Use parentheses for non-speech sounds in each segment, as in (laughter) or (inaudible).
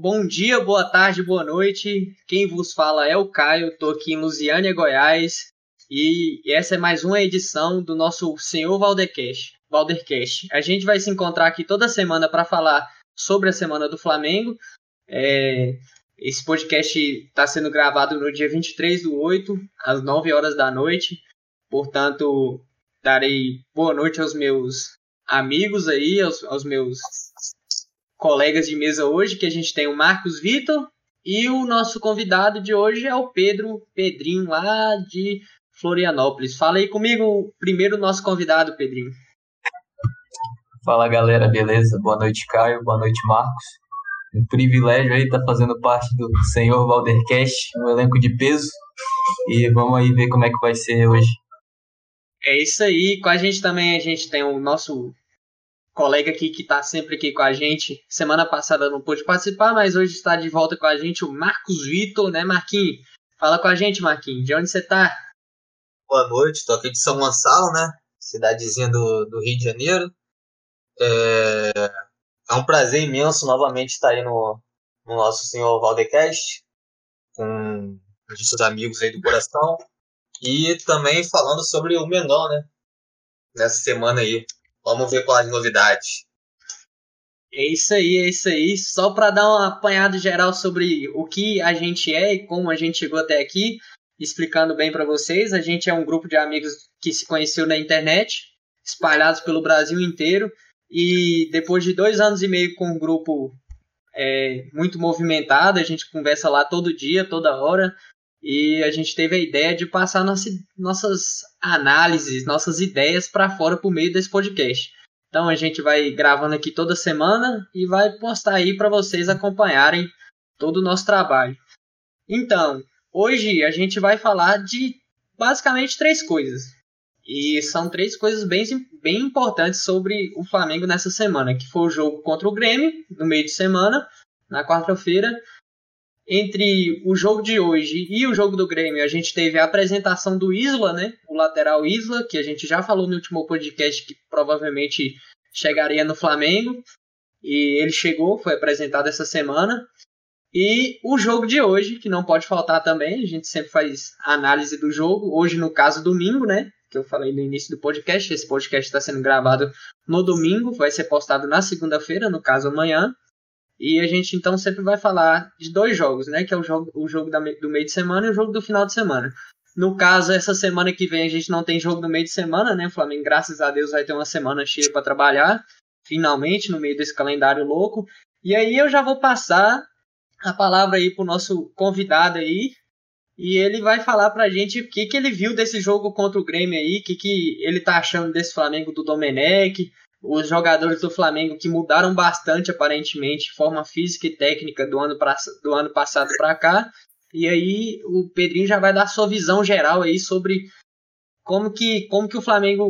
Bom dia, boa tarde, boa noite. Quem vos fala é o Caio, estou aqui em Lusiânia, Goiás, e essa é mais uma edição do nosso Senhor Valdercast. Valdercast. A gente vai se encontrar aqui toda semana para falar sobre a semana do Flamengo. É, esse podcast está sendo gravado no dia 23 do 8, às 9 horas da noite. Portanto, darei boa noite aos meus amigos aí, aos, aos meus colegas de mesa hoje, que a gente tem o Marcos Vitor e o nosso convidado de hoje é o Pedro Pedrinho, lá de Florianópolis. Fala aí comigo, primeiro o nosso convidado, Pedrinho. Fala galera, beleza? Boa noite, Caio. Boa noite, Marcos. Um privilégio aí estar tá fazendo parte do Senhor Valdercast, um elenco de peso. E vamos aí ver como é que vai ser hoje. É isso aí. Com a gente também a gente tem o nosso colega aqui que está sempre aqui com a gente. Semana passada não pôde participar, mas hoje está de volta com a gente o Marcos Vitor, né, Marquinhos? Fala com a gente, Marquinhos. De onde você está? Boa noite, estou aqui de São Gonçalo, né? Cidadezinha do, do Rio de Janeiro. É, é um prazer imenso novamente estar aí no, no nosso senhor Valdecast, com os seus amigos aí do coração. E também falando sobre o Mengão, né? Nessa semana aí. Vamos ver quais novidades. É isso aí, é isso aí. Só para dar um apanhado geral sobre o que a gente é e como a gente chegou até aqui, explicando bem para vocês, a gente é um grupo de amigos que se conheceu na internet, espalhados pelo Brasil inteiro, e depois de dois anos e meio com um grupo é, muito movimentado, a gente conversa lá todo dia, toda hora, e a gente teve a ideia de passar nossa, nossas análises, nossas ideias para fora por meio desse podcast. Então a gente vai gravando aqui toda semana e vai postar aí para vocês acompanharem todo o nosso trabalho. Então, hoje a gente vai falar de basicamente três coisas. E são três coisas bem, bem importantes sobre o Flamengo nessa semana, que foi o jogo contra o Grêmio, no meio de semana, na quarta-feira, entre o jogo de hoje e o jogo do Grêmio, a gente teve a apresentação do Isla, né? O lateral Isla, que a gente já falou no último podcast que provavelmente chegaria no Flamengo. E ele chegou, foi apresentado essa semana. E o jogo de hoje, que não pode faltar também, a gente sempre faz análise do jogo. Hoje, no caso, domingo, né? Que eu falei no início do podcast. Esse podcast está sendo gravado no domingo, vai ser postado na segunda-feira, no caso amanhã. E a gente então sempre vai falar de dois jogos, né? Que é o jogo, o jogo da, do meio de semana e o jogo do final de semana. No caso, essa semana que vem a gente não tem jogo no meio de semana, né? O Flamengo, graças a Deus, vai ter uma semana cheia para trabalhar, finalmente, no meio desse calendário louco. E aí eu já vou passar a palavra aí pro nosso convidado aí. E ele vai falar pra gente o que, que ele viu desse jogo contra o Grêmio aí, o que, que ele tá achando desse Flamengo do Domenech, os jogadores do Flamengo que mudaram bastante, aparentemente, forma física e técnica do ano, pra, do ano passado para cá. E aí o Pedrinho já vai dar sua visão geral aí sobre como que, como que o Flamengo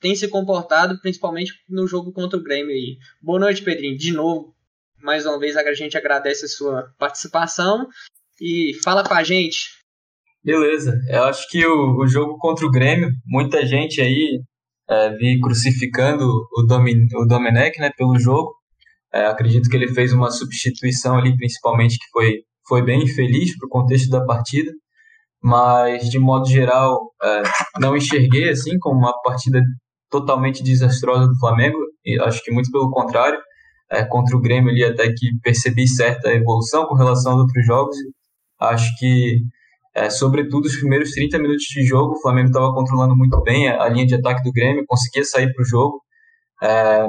tem se comportado, principalmente no jogo contra o Grêmio aí. Boa noite, Pedrinho. De novo, mais uma vez a gente agradece a sua participação e fala com a gente. Beleza, eu acho que o, o jogo contra o Grêmio, muita gente aí é, vi crucificando o, Domin, o Domenech né, pelo jogo. É, acredito que ele fez uma substituição ali, principalmente, que foi, foi bem infeliz para o contexto da partida, mas de modo geral é, não enxerguei assim como uma partida totalmente desastrosa do Flamengo, e acho que muito pelo contrário. É, contra o Grêmio ali até que percebi certa evolução com relação aos outros jogos. Acho que é, sobretudo os primeiros 30 minutos de jogo, o Flamengo estava controlando muito bem a, a, linha de ataque do Grêmio, conseguia sair para o jogo, é,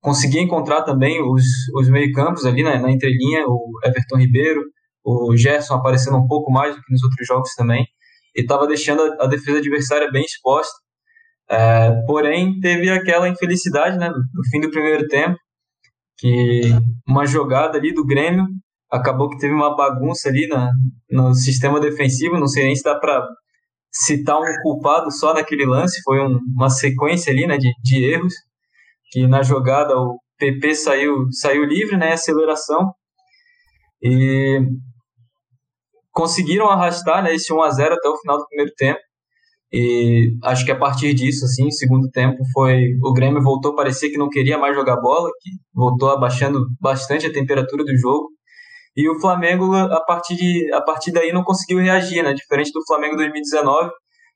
conseguia encontrar também os, os meio-campos ali né, na entrelinha, o Everton Ribeiro, o Gerson aparecendo um pouco mais do que nos outros jogos também, e estava deixando a, a, defesa adversária bem exposta. É, porém, teve aquela infelicidade né, no fim do primeiro tempo, que uma jogada ali do Grêmio acabou que teve uma bagunça ali na, no sistema defensivo, não sei nem se dá para citar um culpado só naquele lance, foi um, uma sequência ali né, de, de erros, que na jogada o PP saiu, saiu livre, né, aceleração, e conseguiram arrastar né, esse 1 a 0 até o final do primeiro tempo, e acho que a partir disso, assim, segundo tempo, foi o Grêmio voltou a parecer que não queria mais jogar bola, que voltou abaixando bastante a temperatura do jogo, E o Flamengo, a partir, de, a partir daí, não conseguiu reagir, né? Diferente do Flamengo 2019,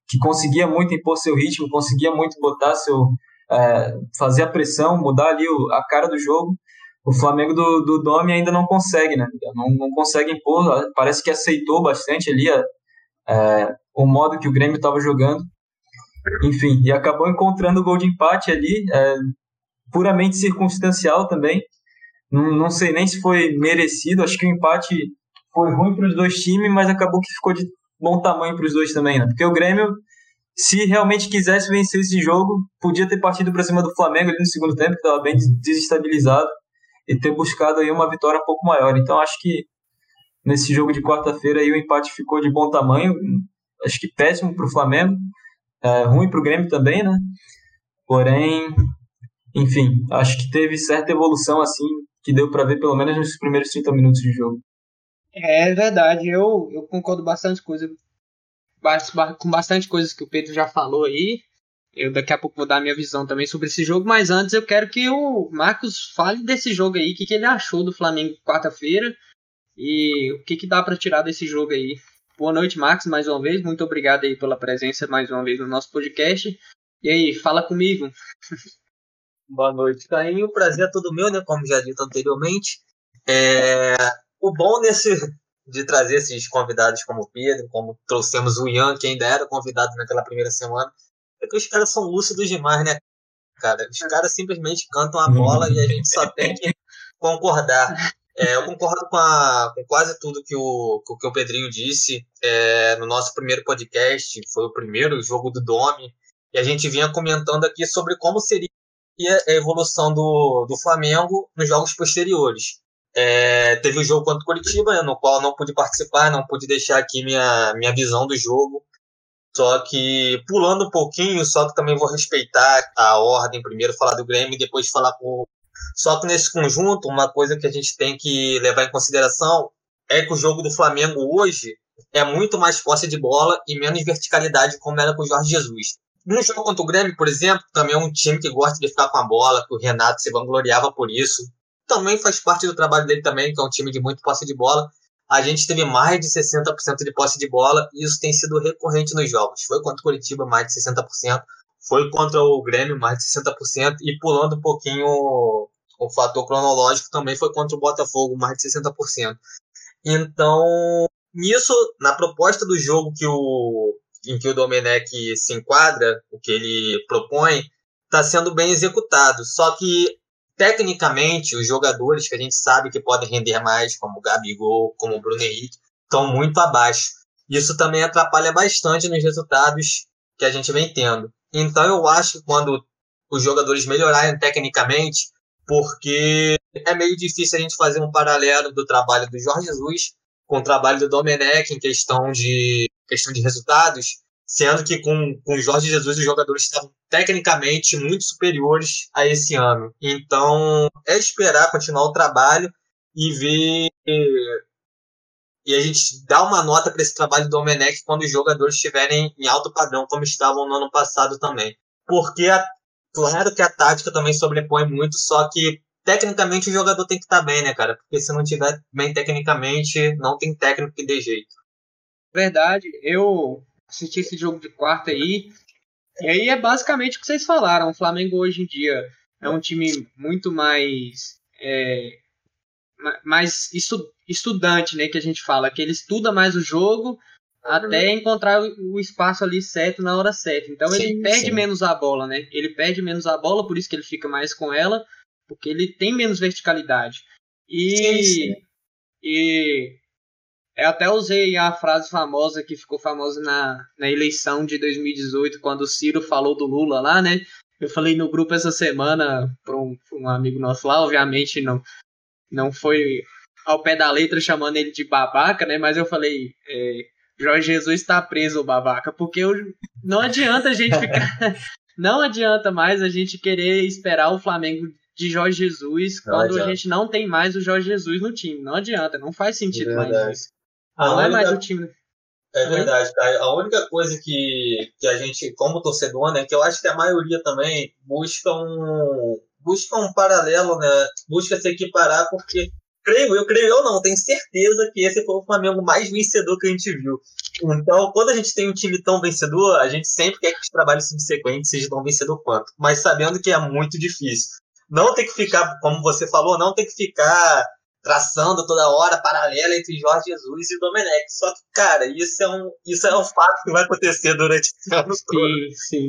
que conseguia muito impor seu ritmo, conseguia muito botar seu. É, fazer a pressão, mudar ali o, a cara do jogo. O Flamengo do, do Domi ainda não consegue, né? Não, não consegue impor, parece que aceitou bastante ali a, é, o modo que o Grêmio estava jogando. Enfim, e acabou encontrando o gol de empate ali, é, puramente circunstancial também. Não, não sei nem se foi merecido, acho que o empate foi ruim para os dois times, mas acabou que ficou de bom tamanho para os dois também, né? Porque o Grêmio, se realmente quisesse vencer esse jogo, podia ter partido para cima do Flamengo ali no segundo tempo, que estava bem desestabilizado, e ter buscado aí uma vitória um pouco maior. Então acho que nesse jogo de quarta-feira aí o empate ficou de bom tamanho, acho que péssimo para o Flamengo, é, ruim para o Grêmio também, né? Porém, enfim, acho que teve certa evolução assim, que deu para ver pelo menos nos primeiros 30 minutos de jogo. É verdade, eu, eu concordo bastante coisa, com bastante coisas que o Pedro já falou aí. Eu daqui a pouco vou dar minha visão também sobre esse jogo, mas antes eu quero que o Marcos fale desse jogo aí, o que, que ele achou do Flamengo quarta-feira e o que, que dá para tirar desse jogo aí. Boa noite, Marcos, mais uma vez. Muito obrigado aí pela presença mais uma vez no nosso podcast. E aí, fala comigo. (laughs) Boa noite, Caim. O prazer é todo meu, né? Como já dito anteriormente. É... O bom nesse de trazer esses convidados como o Pedro, como trouxemos o Ian, que ainda era convidado naquela primeira semana, é que os caras são lúcidos demais, né? Cara, os caras simplesmente cantam a bola e a gente só tem que concordar. É, eu concordo com, a, com, quase tudo que o, que o Pedrinho disse é, no nosso primeiro podcast. Foi o primeiro jogo do Domi. E a gente vinha comentando aqui sobre como seria a evolução do, do Flamengo nos jogos posteriores. É, teve o jogo contra o Curitiba, né, no qual não pude participar, não pude deixar aqui minha, minha visão do jogo. Só que pulando um pouquinho, só que também vou respeitar a ordem, primeiro falar do Grêmio e depois falar com. Só que nesse conjunto, uma coisa que a gente tem que levar em consideração é que o jogo do Flamengo hoje é muito mais posse de bola e menos verticalidade, como era com o Jorge Jesus. No jogo contra o Grêmio, por exemplo, também é um time que gosta de ficar com a bola, que o Renato se vangloriava por isso. Também faz parte do trabalho dele também, que é um time de muito posse de bola. A gente teve mais de 60% de posse de bola e isso tem sido recorrente nos jogos. Foi contra o Curitiba, mais de 60%. Foi contra o Grêmio, mais de 60%. E pulando um pouquinho o fator cronológico, também foi contra o Botafogo, mais de 60%. Então, nisso, na proposta do jogo que o, em que o Domenech se enquadra, o que ele propõe, está sendo bem executado. Só que, tecnicamente, os jogadores que a gente sabe que podem render mais, como o Gabigol, como o Bruno Henrique, estão muito abaixo. Isso também atrapalha bastante nos resultados que a gente vem tendo. Então, eu acho que quando os jogadores melhorarem tecnicamente, porque é meio difícil a gente fazer um paralelo do trabalho do Jorge Jesus com o trabalho do Domenech em questão de questão de resultados, sendo que com, com Jorge Jesus os jogadores estavam tecnicamente muito superiores a esse ano. Então é esperar continuar o trabalho e ver e a gente dá uma nota para esse trabalho do Domenech quando os jogadores estiverem em alto padrão, como estavam no ano passado também. Porque, a, claro que a tática também sobrepõe muito, só que tecnicamente o jogador tem que estar tá bem, né, cara? Porque se não tiver bem tecnicamente, não tem técnico que dê jeito. Verdade, eu assisti esse jogo de quarta aí, e aí é basicamente o que vocês falaram. O Flamengo hoje em dia é um time muito mais. É, mais estu, estudante, né? Que a gente fala, que ele estuda mais o jogo até encontrar o espaço ali certo na hora certa. Então sim, ele perde sim. menos a bola, né? Ele perde menos a bola, por isso que ele fica mais com ela porque ele tem menos verticalidade. E, sim, sim. e eu até usei a frase famosa que ficou famosa na, na eleição de 2018, quando o Ciro falou do Lula lá, né? Eu falei no grupo essa semana para um, um, amigo nosso lá, obviamente não, não foi ao pé da letra chamando ele de babaca, né? Mas eu falei, é, Jorge Jesus está preso, babaca, porque eu, não adianta a gente ficar. (laughs) não adianta mais a gente querer esperar o Flamengo de Jorge Jesus não quando adianta. a gente não tem mais o Jorge Jesus no time. Não adianta, não faz sentido é mais isso. Não única... é mais o time. É verdade, cara. A única coisa que, que a gente, como torcedor, né, que eu acho que a maioria também busca um, busca um paralelo, né, busca se equiparar, porque creio, eu creio, eu não, tenho certeza que esse foi o Flamengo mais vencedor que a gente viu. Então, quando a gente tem um time tão vencedor, a gente sempre quer que os trabalhos subsequentes sejam tão vencedor quanto. Mas sabendo que é muito difícil. Não tem que ficar, como você falou, não tem que ficar traçando toda hora paralela entre Jorge Jesus e Domenech. Só que, cara, isso é um, isso é um fato que vai acontecer durante esse ano todo. Sim, sim.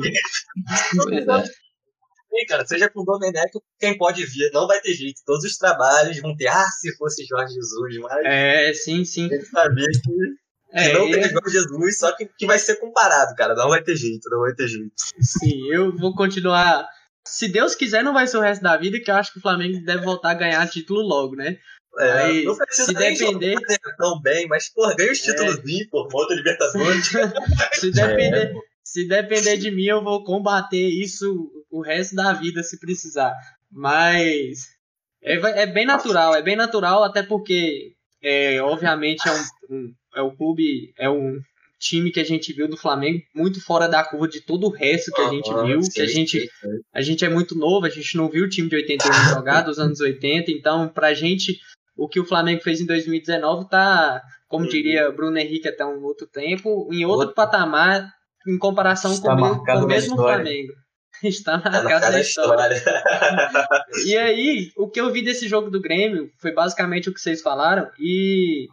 Sim, cara, seja com o Domenech quem pode vir, não vai ter jeito. Todos os trabalhos vão ter, ah, se fosse Jorge Jesus, mas. É, sim, sim. Tem que saber que. É, não tem Jorge Jesus, só que, que vai ser comparado, cara. Não vai ter jeito, não vai ter jeito. Sim, eu vou continuar. Se Deus quiser, não vai ser o resto da vida, que eu acho que o Flamengo deve voltar a ganhar título logo, né? É, Aí, não precisa se depender tão bem, mas pô, ganha os títulos é. por outra Libertadores. (laughs) se depender, é. se depender de mim, eu vou combater isso o resto da vida se precisar. Mas é, é bem natural, é bem natural, até porque é, obviamente é um, um é o clube, é um time que a gente viu do Flamengo muito fora da curva de todo o resto que a gente viu, sim, que a gente, sim, sim. a gente é muito novo, a gente não viu o time de 81 jogar dos anos 80, então pra gente o que o Flamengo fez em 2019 tá, como diria Bruno Henrique até um outro tempo, em outro, outro. patamar em comparação Está com, o, com o mesmo Flamengo. (laughs) Está na casa da história. história. e aí, o que eu vi desse jogo do Grêmio foi basicamente o que vocês falaram. E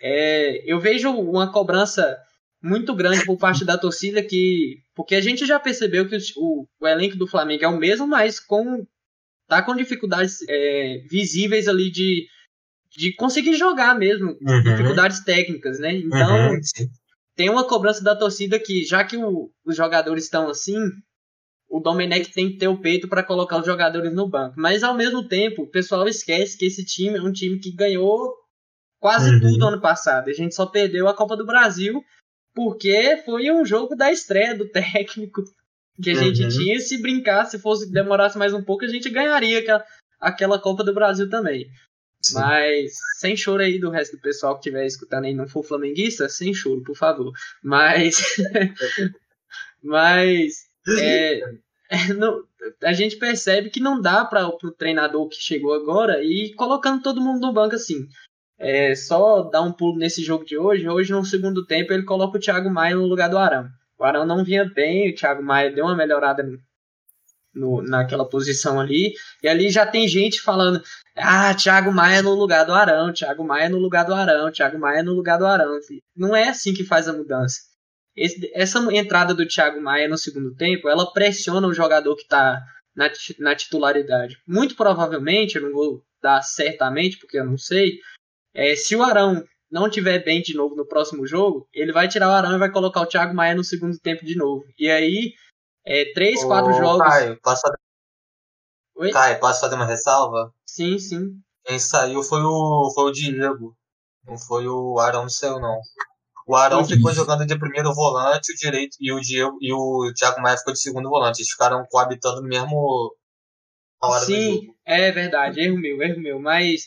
é, eu vejo uma cobrança muito grande por parte da torcida que. Porque a gente já percebeu que o, o elenco do Flamengo é o mesmo, mas com. tá com dificuldades é, visíveis ali de de conseguir jogar mesmo, uhum. dificuldades técnicas, né? Então, uhum. tem uma cobrança da torcida que, já que o, os jogadores estão assim, o Domenech tem que ter o peito para colocar os jogadores no banco. Mas, ao mesmo tempo, o pessoal esquece que esse time é um time que ganhou quase uhum. tudo ano passado. A gente só perdeu a Copa do Brasil porque foi um jogo da estreia do (laughs) técnico que a gente uhum. tinha. Se brincar, se fosse demorasse mais um pouco, a gente ganharia aquela, aquela Copa do Brasil também. Mas sem choro aí do resto do pessoal que estiver escutando aí não for flamenguista, sem choro, por favor. Mas. (laughs) mas. É, é, não, a gente percebe que não dá para o treinador que chegou agora e colocando todo mundo no banco assim. É só dar um pulo nesse jogo de hoje. Hoje, no segundo tempo, ele coloca o Thiago Maia no lugar do Arão. O Arão não vinha bem, o Thiago Maia deu uma melhorada no, naquela posição ali. E ali já tem gente falando: ah, Thiago Maia no lugar do Arão, Thiago Maia no lugar do Arão, Thiago Maia no lugar do Arão. Não é assim que faz a mudança. Esse, essa entrada do Thiago Maia no segundo tempo, ela pressiona o jogador que está na, na titularidade. Muito provavelmente, eu não vou dar certamente, porque eu não sei, é, se o Arão não tiver bem de novo no próximo jogo, ele vai tirar o Arão e vai colocar o Thiago Maia no segundo tempo de novo. E aí, é, três, Ô, quatro jogos. Caio, posso fazer... Oi? Caio, posso fazer uma ressalva? Sim, sim. Quem saiu foi o, foi o Diego. Não foi o Arão, não saiu, não. O Arão ficou jogando de primeiro volante, o direito e o Diego e o Thiago Maia ficou de segundo volante. Eles ficaram coabitando no mesmo hora Sim, é verdade, erro meu, erro meu. Mas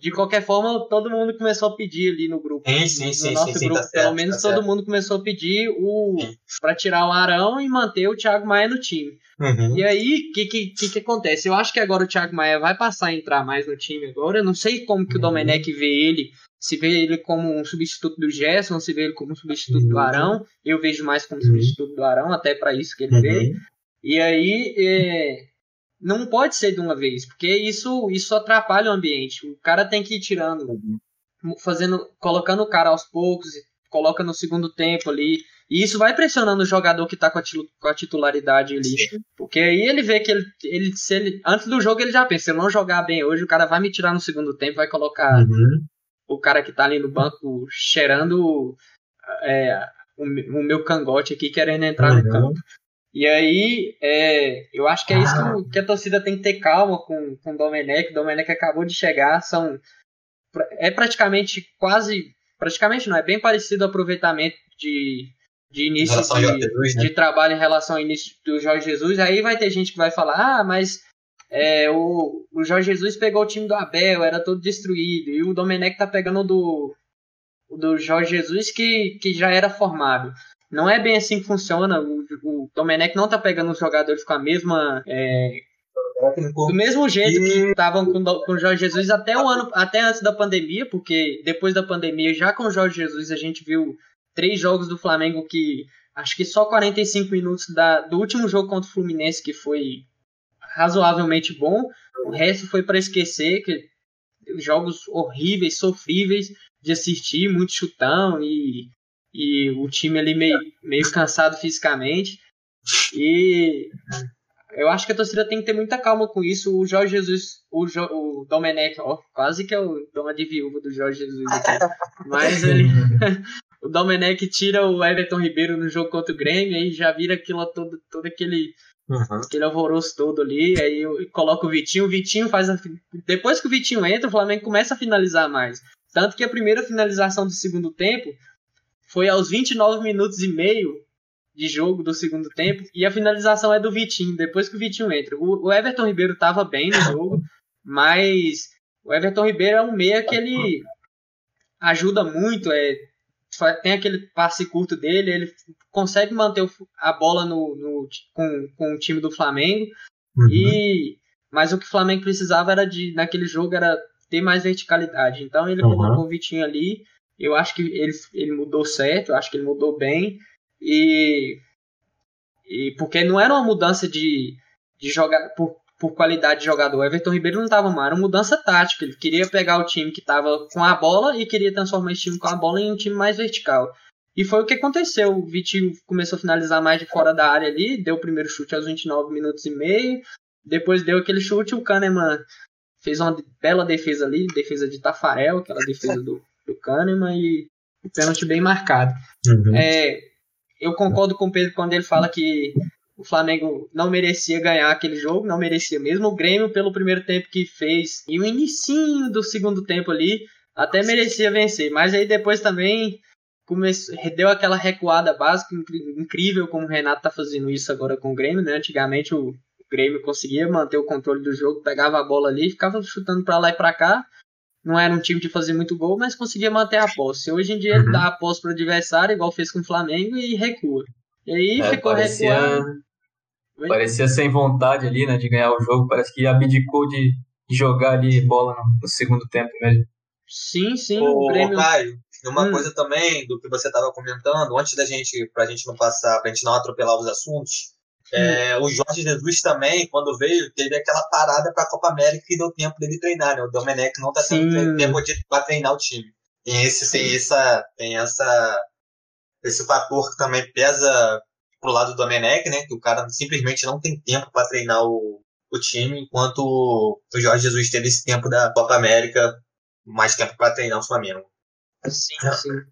de qualquer forma, todo mundo começou a pedir ali no grupo. Sim, sim, no sim, nosso sim, grupo, tá pelo certo, menos tá todo certo. mundo começou a pedir o para tirar o Arão e manter o Thiago Maia no time. Uhum. E aí, o que, que, que, que acontece? Eu acho que agora o Thiago Maia vai passar a entrar mais no time agora. Eu não sei como que o Uhum. Domenech vê ele. Se vê ele como um substituto do Gerson, se vê ele como um substituto do Uhum. Arão. Eu vejo mais como Uhum. substituto do Arão, até para isso que ele vê. Uhum. E aí, é, não pode ser de uma vez, porque isso, isso atrapalha o ambiente. O cara tem que ir tirando, fazendo, colocando o cara aos poucos, coloca no segundo tempo ali. E isso vai pressionando o jogador que tá com a, com a titularidade ali. Porque aí ele vê que ele, ele, se ele. Antes do jogo ele já pensa, se eu não jogar bem hoje, o cara vai me tirar no segundo tempo, vai colocar Uhum. o cara que tá ali no banco cheirando é, o, o meu cangote aqui querendo entrar no Uhum. campo. E aí, é, eu acho que é isso que, o- que a torcida tem que ter calma com, com o Domenech. O Domenech acabou de chegar, são é praticamente quase, praticamente não, é bem parecido o aproveitamento de, de início de, Jesus, né? de trabalho em relação ao início do Jorge Jesus. Aí vai ter gente que vai falar, ah, mas é, o, o Jorge Jesus pegou o time do Abel, era todo destruído, e o Domenech tá pegando o do, do Jorge Jesus que, que já era formado. Não é bem assim que funciona. O, o Domenech não tá pegando os jogadores com a mesma. é. Do mesmo jeito que estavam com, com o Jorge Jesus até o ano, até antes da pandemia, porque depois da pandemia, já com o Jorge Jesus, a gente viu três jogos do Flamengo que acho que só 45 minutos da, do último jogo contra o Fluminense, que foi razoavelmente bom. O resto foi para esquecer, que jogos horríveis, sofríveis de assistir, muito chutão e, e o time ali meio, meio cansado fisicamente. E eu acho que a torcida tem que ter muita calma com isso. O Jorge Jesus, o, jo, o Domenech, ó, quase que é o doma de viúva do Jorge Jesus aqui. Mas ele. (laughs) o Domenech tira o Everton Ribeiro no jogo contra o Grêmio, aí já vira aquilo todo, todo aquele. Uhum. Aquele alvoroço todo ali, aí eu coloco o Vitinho, o Vitinho faz a, Depois que o Vitinho entra, o Flamengo começa a finalizar mais. Tanto que a primeira finalização do segundo tempo foi aos 29 minutos e meio de jogo do segundo tempo. E a finalização é do Vitinho, depois que o Vitinho entra. O, o Everton Ribeiro estava bem no jogo, (laughs) mas o Everton Ribeiro é um meia que ele ajuda muito, é, tem aquele passe curto dele, ele consegue manter a bola no, no com, com o time do Flamengo. Uhum. E mas o que o Flamengo precisava era de naquele jogo era ter mais verticalidade. Então ele uhum. colocou o Vitinho ali. Eu acho que ele, ele mudou certo, eu acho que ele mudou bem. E, e porque não era uma mudança de, de jogar por, por qualidade de jogador. O Everton Ribeiro não estava mal, era uma mudança tática. Ele queria pegar o time que estava com a bola e queria transformar esse time com a bola em um time mais vertical. E foi o que aconteceu. O Vitinho começou a finalizar mais de fora da área ali, deu o primeiro chute aos 29 minutos e meio. Depois deu aquele chute, o Kahneman fez uma bela defesa ali, defesa de Tafarel, aquela defesa do, do Kahneman, e o pênalti bem marcado. Uhum. É, eu concordo com o Pedro quando ele fala que o Flamengo não merecia ganhar aquele jogo, não merecia mesmo. O Grêmio, pelo primeiro tempo que fez, e o inicinho do segundo tempo ali, até merecia vencer. Mas aí depois também começou, deu aquela recuada básica incrível, como o Renato tá fazendo isso agora com o Grêmio, né? Antigamente o Grêmio conseguia manter o controle do jogo, pegava a bola ali, ficava chutando para lá e para cá não era um time de fazer muito gol, mas conseguia manter a posse. Hoje em dia uhum. ele dá a posse pro adversário, igual fez com o Flamengo, e recua. E aí é, ficou parecia, recuando. Parecia sem vontade ali, né, de ganhar o jogo. Parece que abdicou de, jogar ali bola no, no segundo tempo mesmo. Sim, sim. Ô, o Grêmio... Caio, uma hum. coisa também do que você estava comentando, antes da gente, pra gente não passar, pra gente não atropelar os assuntos, é, o Jorge Jesus também, quando veio, teve aquela parada para a Copa América que deu tempo dele treinar, né? O Domenech não está tendo tempo para treinar o time. Tem esse, tem essa, tem essa, esse fator que também pesa pro lado do Domenech, né? Que o cara simplesmente não tem tempo para treinar o, o time, enquanto o Jorge Jesus teve esse tempo da Copa América, mais tempo para treinar o Flamengo. Sim, sim.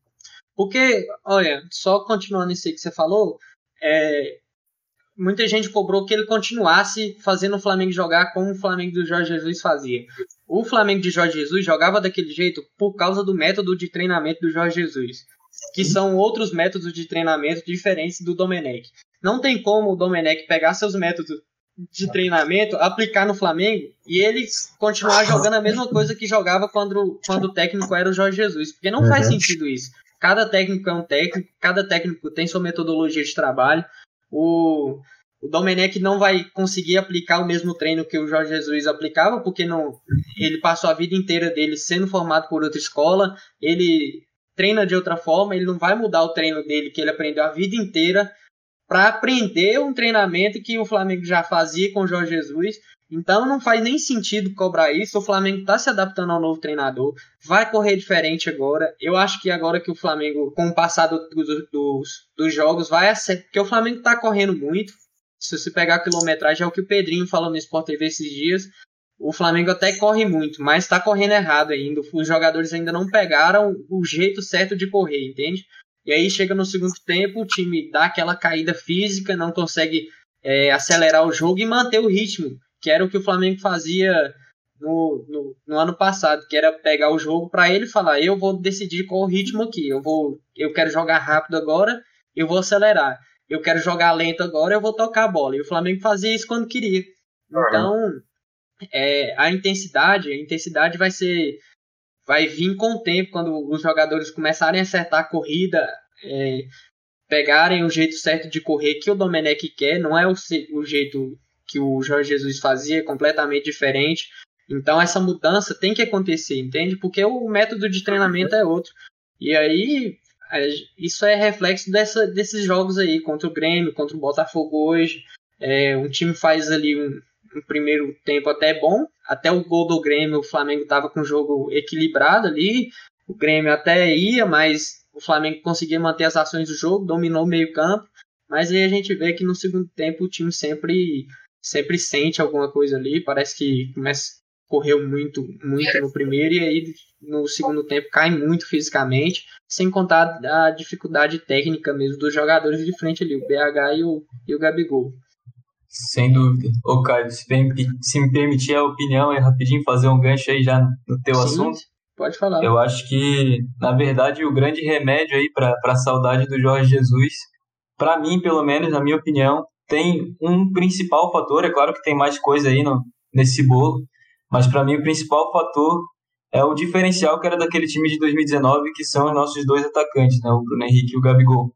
Porque, olha, só continuando isso aí que você falou, é, muita gente cobrou que ele continuasse fazendo o Flamengo jogar como o Flamengo do Jorge Jesus fazia. O Flamengo de Jorge Jesus jogava daquele jeito por causa do método de treinamento do Jorge Jesus, que são outros métodos de treinamento diferentes do Domenech. Não tem como o Domenech pegar seus métodos de treinamento, aplicar no Flamengo e ele continuar jogando a mesma coisa que jogava quando, quando o técnico era o Jorge Jesus, porque não faz uhum. sentido isso. Cada técnico é um técnico, cada técnico tem sua metodologia de trabalho o, o Domenech não vai conseguir aplicar o mesmo treino que o Jorge Jesus aplicava, porque não, ele passou a vida inteira dele sendo formado por outra escola, ele treina de outra forma, ele não vai mudar o treino dele que ele aprendeu a vida inteira para aprender um treinamento que o Flamengo já fazia com o Jorge Jesus. Então não faz nem sentido cobrar isso. O Flamengo está se adaptando ao novo treinador, vai correr diferente agora. Eu acho que agora que o Flamengo, com o passar do, do, dos, dos jogos, vai acertar. Porque o Flamengo está correndo muito. Se você pegar a quilometragem, é o que o Pedrinho falou no Sport TV esses dias. O Flamengo até corre muito, mas está correndo errado ainda. Os jogadores ainda não pegaram o jeito certo de correr, entende? E aí chega no segundo tempo, o time dá aquela caída física, não consegue é, acelerar o jogo e manter o ritmo que era o que o Flamengo fazia no, no, no ano passado, que era pegar o jogo para ele falar, eu vou decidir qual o ritmo aqui, eu vou, eu quero jogar rápido agora, eu vou acelerar, eu quero jogar lento agora, eu vou tocar a bola. E o Flamengo fazia isso quando queria. Então, é, a intensidade, a intensidade vai ser, vai vir com o tempo quando os jogadores começarem a acertar a corrida. É, pegarem o jeito certo de correr que o Domenech quer, não é o, o jeito que o Jorge Jesus fazia completamente diferente. Então essa mudança tem que acontecer, entende? Porque o método de treinamento é outro. E aí isso é reflexo dessa, desses jogos aí contra o Grêmio, contra o Botafogo hoje. É, um time faz ali um, um, primeiro tempo até bom, até o gol do Grêmio o Flamengo estava com o jogo equilibrado ali. O Grêmio até ia, mas o Flamengo conseguia manter as ações do jogo, dominou o meio campo. Mas aí a gente vê que no segundo tempo o time sempre sempre sente alguma coisa ali, parece que começa correu muito muito no primeiro e aí no segundo tempo cai muito fisicamente, sem contar a dificuldade técnica mesmo dos jogadores de frente ali, o BH e o, e o Gabigol. Sem dúvida. Ô, Caio, se, se me permitir a opinião aí rapidinho, fazer um gancho aí já no teu Sim, assunto. Pode falar. Eu acho que, na verdade, o grande remédio aí para a saudade do Jorge Jesus para mim, pelo menos, na minha opinião, tem um principal fator. É claro que tem mais coisa aí no, nesse bolo, mas para mim o principal fator é o diferencial que era daquele time de 2019, que são os nossos dois atacantes, né, o Bruno Henrique e o Gabigol.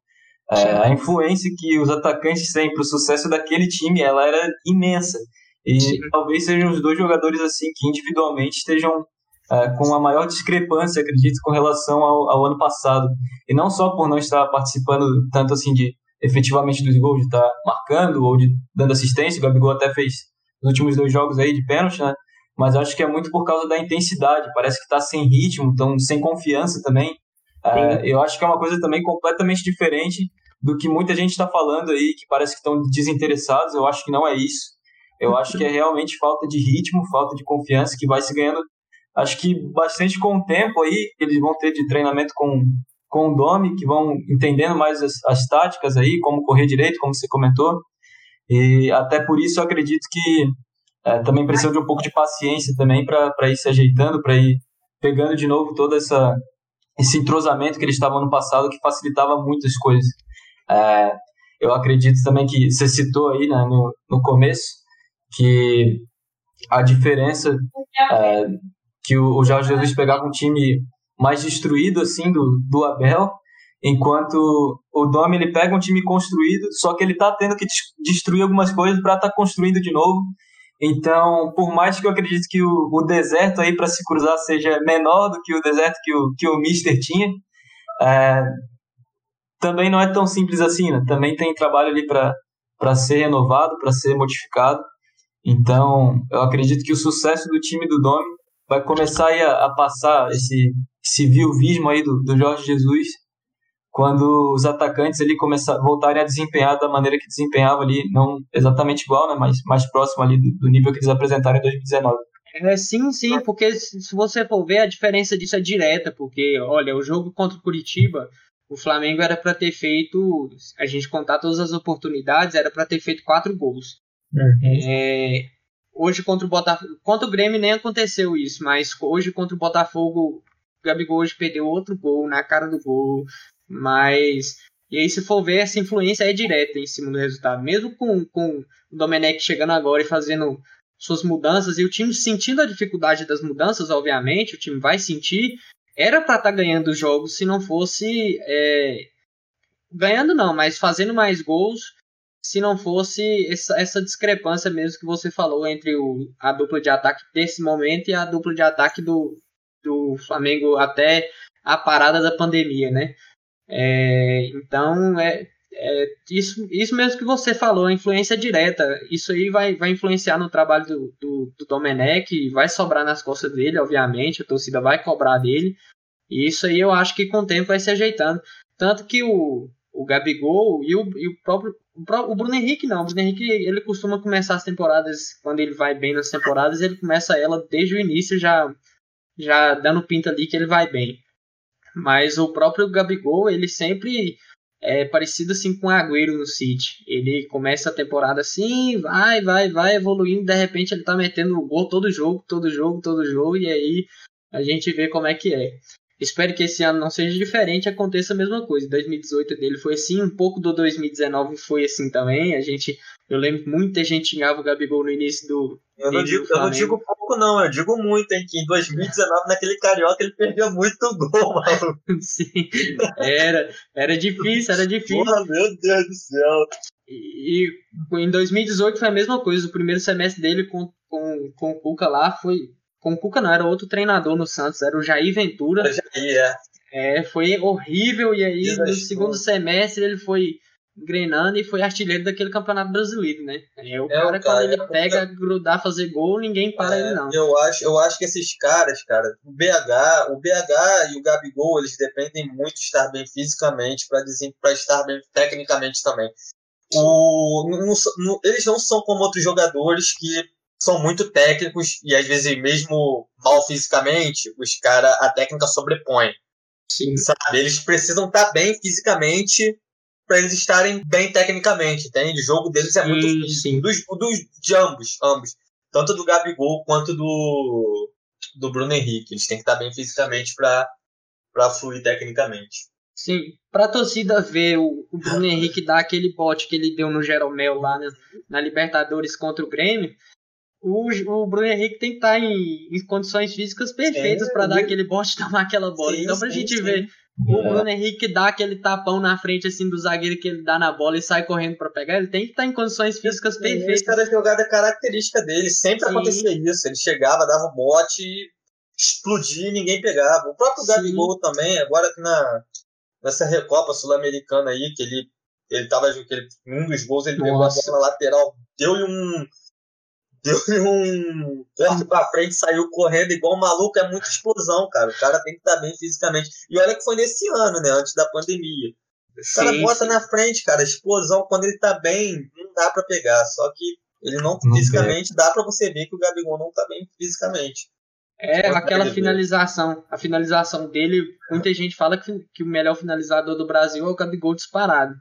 É, a influência que os atacantes têm para o sucesso daquele time, ela era imensa. E Sim. talvez sejam os dois jogadores assim que individualmente estejam é, com a maior discrepância, acredito, com relação ao, ao, ano passado. E não só por não estar participando tanto assim de efetivamente dos gols, de estar tá marcando ou de dando assistência. O Gabigol até fez nos últimos dois jogos aí de pênalti, né? Mas acho que é muito por causa da intensidade. Parece que está sem ritmo, tão sem confiança também. É, eu acho que é uma coisa também completamente diferente do que muita gente está falando aí, que parece que estão desinteressados. Eu acho que não é isso. Eu acho que é realmente falta de ritmo, falta de confiança que vai se ganhando. Acho que bastante com o tempo aí, eles vão ter de treinamento com com o Domi, que vão entendendo mais as, as táticas aí, como correr direito, como você comentou. E até por isso eu acredito que é, também precisa de um pouco de paciência também para ir se ajeitando, para ir pegando de novo todo essa, esse entrosamento que eles estavam no passado, que facilitava muitas coisas. É, eu acredito também que você citou aí né, no, no começo que a diferença é, que o, o Jorge Jesus pegava um time mais destruído assim do, do Abel, enquanto o Domi ele pega um time construído, só que ele tá tendo que destruir algumas coisas para estar tá construindo de novo. Então, por mais que eu acredite que o, o deserto aí para se cruzar seja menor do que o deserto que o, que o Mister tinha, é, também não é tão simples assim, né? Também tem trabalho ali para ser renovado, para ser modificado. Então, eu acredito que o sucesso do time do Domi vai começar a, a passar esse, esse viuvismo aí do, do Jorge Jesus quando os atacantes ali começar, voltarem a desempenhar da maneira que desempenhava ali, não exatamente igual, né, mas mais próximo ali do, do nível que eles apresentaram em 2019. É, sim, sim, porque se você for ver, a diferença disso é direta, porque, olha, o jogo contra o Curitiba, o Flamengo era para ter feito, a gente contar todas as oportunidades, era para ter feito quatro gols. Uhum. É, hoje contra o Botafogo, contra o Grêmio nem aconteceu isso, mas hoje contra o Botafogo o Gabigol hoje perdeu outro gol na cara do gol, mas. E aí, se for ver, essa influência é direta em cima do resultado. Mesmo com, com o Domenech chegando agora e fazendo suas mudanças, e o time sentindo a dificuldade das mudanças, obviamente, o time vai sentir. Era para estar tá ganhando jogos se não fosse. É, ganhando não, mas fazendo mais gols se não fosse essa, essa discrepância mesmo que você falou entre o, a dupla de ataque desse momento e a dupla de ataque do, do Flamengo até a parada da pandemia, né? É, então, é, é, isso, isso mesmo que você falou, a influência direta. Isso aí vai, vai influenciar no trabalho do, do, do Domenech, vai sobrar nas costas dele, obviamente, a torcida vai cobrar dele. E isso aí eu acho que com o tempo vai se ajeitando. Tanto que o, o Gabigol e o, e o próprio. O Bruno Henrique não. O Bruno Henrique ele costuma começar as temporadas, quando ele vai bem nas temporadas, ele começa ela desde o início já já dando pinta ali que ele vai bem. Mas o próprio Gabigol, ele sempre é parecido assim com o Agüero no City. Ele começa a temporada assim, vai, vai, vai evoluindo, de repente ele tá metendo gol todo jogo, todo jogo, todo jogo, e aí a gente vê como é que é. Espero que esse ano não seja diferente, aconteça a mesma coisa. 2018 dele foi assim, um pouco do 2019 foi assim também. A gente, eu lembro que muita gente xingava o Gabigol no início do. Eu não, digo, eu não digo pouco, não, eu digo muito, hein? Que em 2019, naquele carioca, ele perdeu muito gol, (laughs) mano. Sim, era, era difícil, era difícil. Porra, meu Deus do céu. E, e em 2018 foi a mesma coisa. O primeiro semestre dele com, com, com o Cuca lá foi. Com o Cuca não, era outro treinador no Santos, era o Jair Ventura. O Jair, é. É, foi horrível. E aí, no segundo semestre, ele foi engrenando e foi artilheiro daquele campeonato brasileiro, né? É, o, é, cara, cara, quando ele é, pega, grudar, fazer gol, ninguém para é, ele, não. Eu acho, eu acho que esses caras, cara, o BH, o BH e o Gabigol, eles dependem muito de estar bem fisicamente para estar bem tecnicamente também. O, não, não, eles não são como outros jogadores que são muito técnicos e às vezes mesmo mal fisicamente, os caras a técnica sobrepõe. Sim. Sabe? Eles precisam estar bem fisicamente para eles estarem bem tecnicamente, entende? O jogo deles é muito sim, sim. Dos, dos, de ambos, ambos. Tanto do Gabigol quanto do, do Bruno Henrique. Eles têm que estar bem fisicamente para fluir tecnicamente. Sim, para a torcida ver o, o, Bruno Henrique dar aquele bote que ele deu no Jeromel lá na, na Libertadores contra o Grêmio, o, o Bruno Henrique tem que estar em, em condições físicas perfeitas para dar aquele bote e (laughs) tomar aquela bola. Sim, então, para a gente sim. ver o é. Bruno Henrique dá aquele tapão na frente assim do zagueiro que ele dá na bola e sai correndo para pegar, ele tem que estar tá em condições físicas Sim, perfeitas. Essa era a jogada característica dele, sempre Sim. acontecia isso. Ele chegava, dava um bote, explodia e ninguém pegava. O próprio. Gabigol também, agora que na, nessa Recopa Sul-Americana aí, que ele, ele tava, que ele, um dos gols ele Nossa. pegou a bola na lateral, deu-lhe um deu (laughs) um corte pra frente, saiu correndo igual um maluco, é muita explosão, cara. O cara tem que estar tá bem fisicamente. E olha que foi nesse ano, né? Antes da pandemia. O cara sim, bota sim. na frente, cara, explosão, quando ele tá bem, não dá para pegar. Só que ele não, não fisicamente, dá para você ver que o Gabigol não tá bem fisicamente. É, aquela finalização. A finalização dele, muita gente fala que, que o melhor finalizador do Brasil é o Gabigol disparado.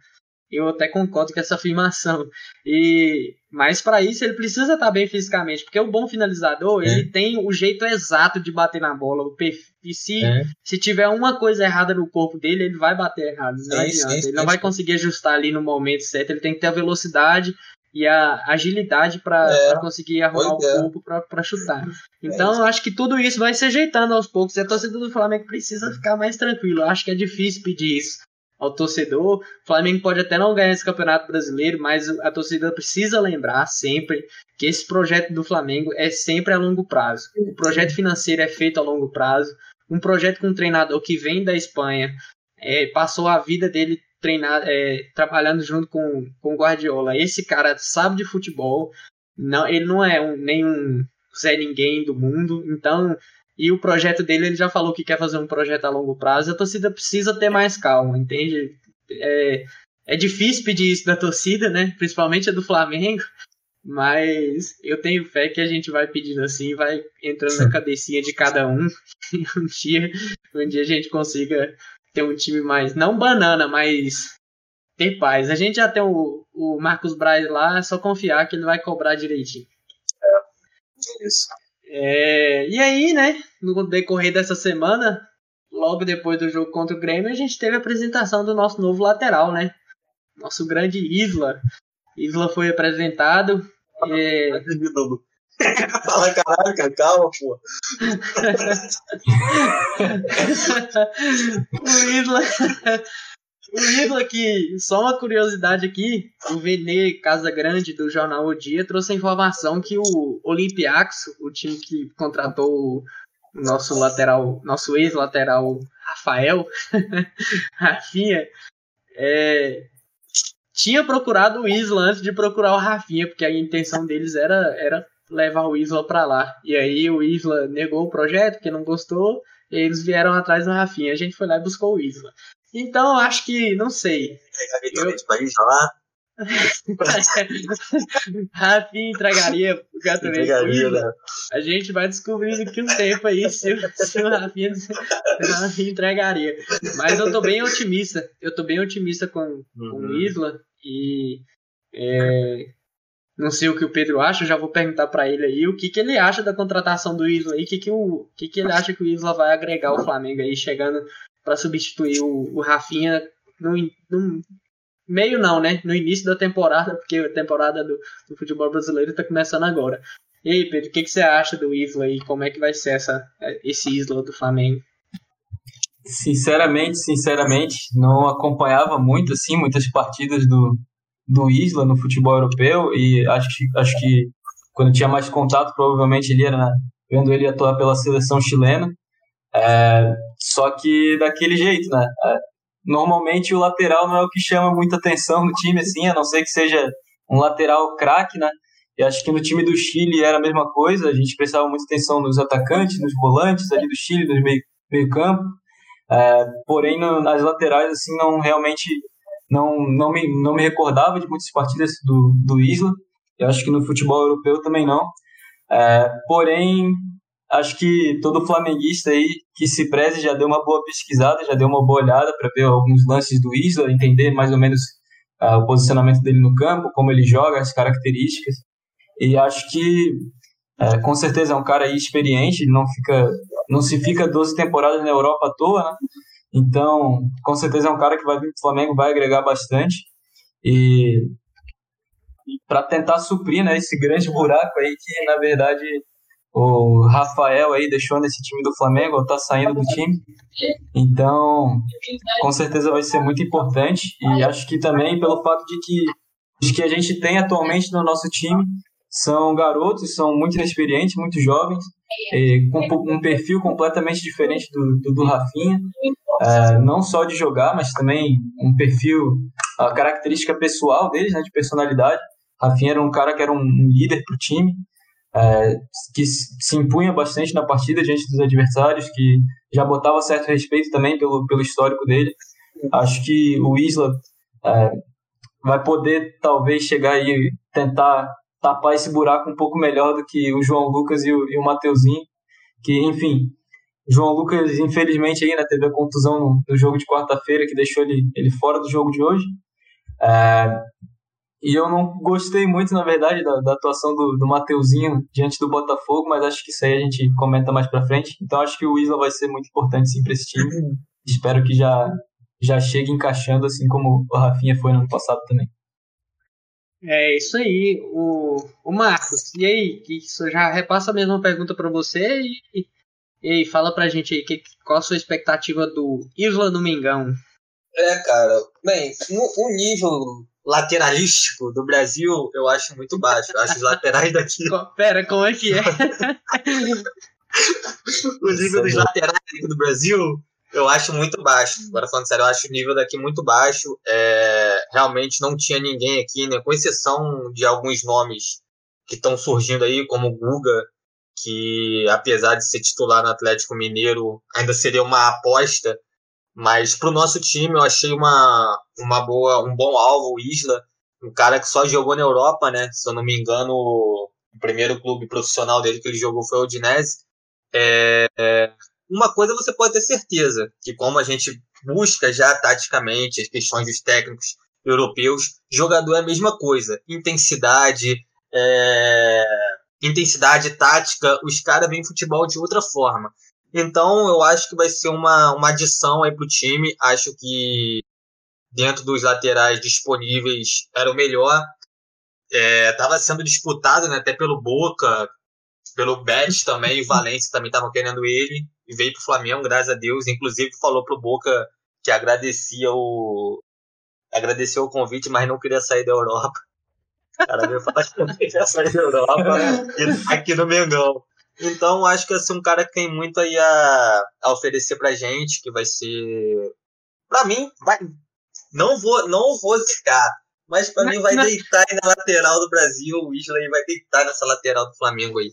Eu até concordo com essa afirmação. E mas para isso ele precisa estar bem fisicamente, porque o bom finalizador, é. ele tem o jeito exato de bater na bola, o perfil. E se, é. se tiver uma coisa errada no corpo dele, ele vai bater errado. Não adianta. ele não vai conseguir ajustar ali no momento certo. Ele tem que ter a velocidade e a agilidade para é. conseguir arrumar o é. corpo para chutar. É então, eu acho que tudo isso vai se ajeitando aos poucos. E a torcida do Flamengo precisa ficar mais tranquilo. Eu acho que é difícil pedir isso ao torcedor. O Flamengo pode até não ganhar esse campeonato brasileiro, mas a torcida precisa lembrar sempre que esse projeto do Flamengo é sempre a longo prazo. O projeto financeiro é feito a longo prazo. Um projeto com um treinador que vem da Espanha, é, passou a vida dele treinar, é, trabalhando junto com, com Guardiola. Esse cara sabe de futebol, não, ele não é um, nenhum Zé Ninguém do mundo, então e o projeto dele, ele já falou que quer fazer um projeto a longo prazo. A torcida precisa ter mais calma, entende? É, é difícil pedir isso da torcida, né? Principalmente a do Flamengo. Mas eu tenho fé que a gente vai pedindo assim, vai entrando na cabecinha de cada um. E (laughs) um dia, um dia a gente consiga ter um time mais. Não banana, mas ter paz. A gente já tem o, o Marcos Braz lá, é só confiar que ele vai cobrar direitinho. Isso. É, e aí, né, no decorrer dessa semana, logo depois do jogo contra o Grêmio, a gente teve a apresentação do nosso novo lateral, né? Nosso grande Isla. Isla foi apresentado. É... (laughs) Fala caralho, cara, calma, pô. (laughs) o Isla o livro aqui, só uma curiosidade aqui, o Vene Casa Grande do jornal O Dia trouxe a informação que o Olympiacos, o time que contratou o nosso lateral, nosso ex-lateral Rafael, (laughs) Rafinha, é, tinha procurado o Isla antes de procurar o Rafinha, porque a intenção deles era, era levar o Isla para lá. E aí o Isla negou o projeto, porque não gostou, e eles vieram atrás do Rafinha. A gente foi lá e buscou o Isla. Então, acho que, não sei. Eu... lá. (laughs) Rafinha entregaria também. Entregaria, né? A gente vai descobrindo que um tempo aí se, se o Rafinha, Rafinha entregaria. Mas eu tô bem otimista. Eu tô bem otimista com, uhum. com o. Isla. E é, não sei o que o Pedro acha, já vou perguntar para ele aí o que, que ele acha da contratação do Isla aí, o que, que, o, que, que ele acha que o Isla vai agregar ao Flamengo aí, chegando para substituir o, o Rafinha no, no, meio não, né? No início da temporada, porque a temporada do, do futebol brasileiro está começando agora. E aí, Pedro, o que, que você acha do Isla e como é que vai ser essa, esse Isla do Flamengo? Sinceramente, sinceramente, não acompanhava muito assim muitas partidas do, do Isla no futebol europeu e acho que, acho que quando tinha mais contato, provavelmente ele era vendo ele atuar pela seleção chilena. É, só que daquele jeito, né? É, normalmente o lateral não é o que chama muita atenção no time, assim, a não ser que seja um lateral craque, né? E acho que no time do Chile era a mesma coisa, a gente prestava muita atenção nos atacantes, nos volantes ali do Chile, no meio, meio campo. É, porém, no, nas laterais, assim, não realmente não, não, me, não me recordava de muitas partidas do, do Isla. Eu acho que no futebol europeu também não. É, porém, acho que todo flamenguista aí que se preze já deu uma boa pesquisada, já deu uma boa olhada para ver alguns lances do Isla, entender mais ou menos uh, o posicionamento dele no campo, como ele joga, as características. E acho que uh, com certeza é um cara experiente, não fica não se fica 12 temporadas na Europa à toa, né? Então, com certeza é um cara que vai vir para o Flamengo, vai agregar bastante. E para tentar suprir né, esse grande buraco aí que, na verdade, o Rafael aí deixou nesse time do Flamengo, ou tá saindo do time. Então, com certeza vai ser muito importante. E acho que também pelo fato de que os que a gente tem atualmente no nosso time são garotos, são muito inexperientes, muito jovens, com um perfil completamente diferente do, do, do Rafinha. É, não só de jogar, mas também um perfil, a característica pessoal deles, né, de personalidade. Rafinha era um cara que era um, líder para o time, é, que se impunha bastante na partida diante dos adversários, que já botava certo respeito também pelo, pelo histórico dele. Acho que o Isla é, vai poder talvez chegar e tentar tapar esse buraco um pouco melhor do que o João Lucas e o, e o Mateuzinho, que enfim, João Lucas infelizmente ainda teve a contusão no, no jogo de quarta-feira que deixou ele, ele fora do jogo de hoje. É, e eu não gostei muito, na verdade, da, da atuação do, do Mateuzinho diante do Botafogo, mas acho que isso aí a gente comenta mais pra frente. Então acho que o Isla vai ser muito importante sim pra esse time. Uhum. Espero que já, já chegue encaixando, assim como o Rafinha foi no ano passado também. É isso aí, o, o Marcos. E aí, que isso já repassa a mesma pergunta para você e, e aí, fala pra gente aí que, qual a sua expectativa do Isla no Mingão. É, cara, bem, o nível lateralístico do Brasil eu acho muito baixo. Eu acho os laterais daqui. Pera, como é que é? (laughs) o nível dos laterais do Brasil eu acho muito baixo. Agora falando sério, eu acho o nível daqui muito baixo. É, realmente não tinha ninguém aqui, né? Com exceção de alguns nomes que estão surgindo aí, como o Guga, que apesar de ser titular no Atlético Mineiro, ainda seria uma aposta mas para o nosso time eu achei uma, uma boa, um bom alvo, o Isla, um cara que só jogou na Europa, né? Se eu não me engano, o primeiro clube profissional dele que ele jogou foi o Udinese. É, é, uma coisa você pode ter certeza, que como a gente busca já taticamente as questões dos técnicos europeus, jogador é a mesma coisa. Intensidade, é, intensidade tática, os caras veem futebol de outra forma. Então, eu acho que vai ser uma, uma adição aí pro time. Acho que dentro dos laterais disponíveis era o melhor. Estava é, sendo disputado né, até pelo Boca, pelo Betis também, e Valência também estavam querendo ele. E veio pro Flamengo, graças a Deus. Inclusive falou pro Boca que agradecia o. Agradeceu o convite, mas não queria sair da Europa. O cara veio falar que não queria sair da Europa né, aqui no Mengão. Então, acho que assim, um cara que tem muito aí a, a oferecer pra gente, que vai ser. Pra mim, vai. Não vou, não vou zicar, mas pra mim vai deitar aí na lateral do Brasil. O Isla aí vai deitar nessa lateral do Flamengo aí.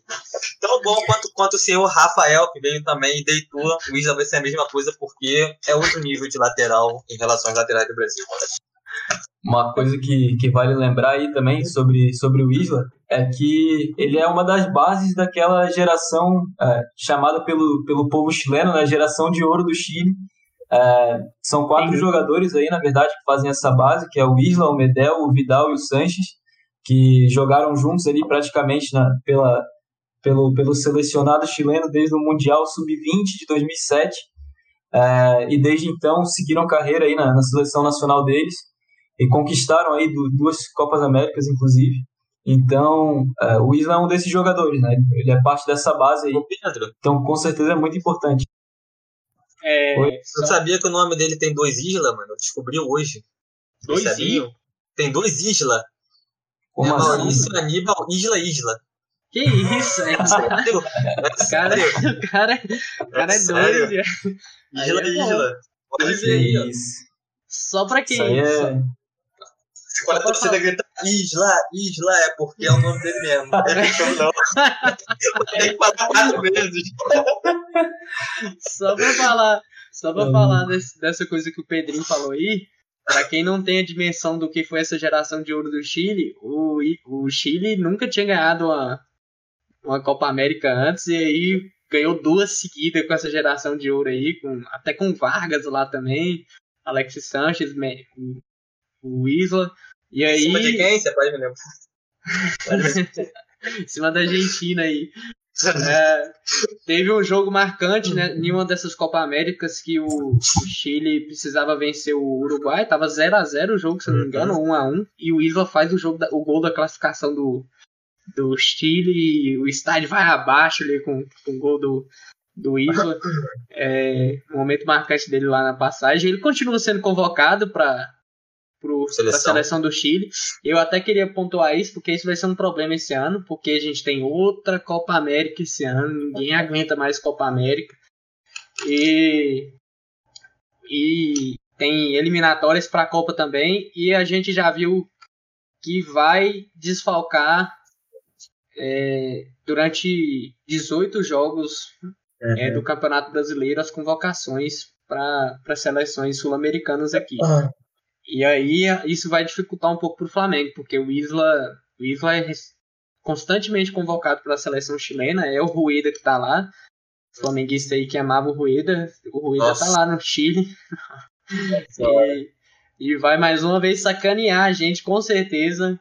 Tão bom quanto, quanto o senhor Rafael, que veio também e deitou. O Isla vai ser a mesma coisa, porque é outro nível de lateral em relação às laterais do Brasil. Uma coisa que, que vale lembrar aí também sobre, sobre o Isla é que ele é uma das bases daquela geração é, chamada pelo, pelo povo chileno, né, geração de ouro do Chile. É, são quatro Sim. jogadores aí, na verdade, que fazem essa base, que é o Isla, o Medel, o Vidal e o Sanches, que jogaram juntos ali praticamente na, pela, pelo, pelo selecionado chileno desde o Mundial Sub-20 de 2007. É, e desde então seguiram carreira aí na, na seleção nacional deles e conquistaram aí duas Copas Américas, inclusive. Então, uh, o Isla é um desses jogadores, né? Ele é parte dessa base aí. Então, com certeza é muito importante. É, Eu sabia que o nome dele tem dois Isla, mano. Eu descobri hoje. Dois Isla? tem dois Isla. Como é assim? Maurício Aníbal Isla Isla. Que isso, (laughs) é, cara, Sério? o cara, Sério? o cara, o cara é sério? doido. Isla é. Isla. Pode ver aí, ó. Isso. Só pra Isso quem aí é. Quando a torcida grita Isla, Isla, é porque é o nome dele mesmo. Não (laughs) é não. Tem que falar quatro vezes. Só pra falar, só pra Hum. falar desse- dessa coisa que o Pedrinho falou aí, pra quem não tem a dimensão do que foi essa geração de ouro do Chile, o, o Chile nunca tinha ganhado uma, uma Copa América antes e aí ganhou duas seguidas com essa geração de ouro aí, com, até com Vargas lá também, Alexis Sanches, o, o Isla. E Em aí, cima de quem? Você pode me lembrar. (laughs) em cima da Argentina aí. (laughs) É, teve um jogo marcante, né? Em uma dessas Copa Américas que o, o Chile precisava vencer o Uruguai, tava 0 a 0 o jogo, se eu não me engano, 1 a 1 e o Isla faz o jogo da- o gol da classificação do, do Chile e o estádio vai abaixo ali com, com o gol do, do Isla. (laughs) É, momento marcante dele lá na passagem. Ele continua sendo convocado para a Seleção. seleção do Chile. Eu até queria pontuar isso, porque isso vai ser um problema esse ano, porque a gente tem outra Copa América esse ano, ninguém aguenta mais Copa América. E, e tem eliminatórias para a Copa também, e a gente já viu que vai desfalcar é, durante 18 jogos é, do Campeonato Brasileiro as convocações para seleções sul-americanas aqui. E aí isso vai dificultar um pouco para o Flamengo, porque o Isla, o Isla é constantemente convocado pela seleção chilena, é o Rueda que tá lá, flamenguista aí que amava o Rueda, o Rueda Nossa. tá lá no Chile. (laughs) e, e vai mais uma vez sacanear a gente, com certeza,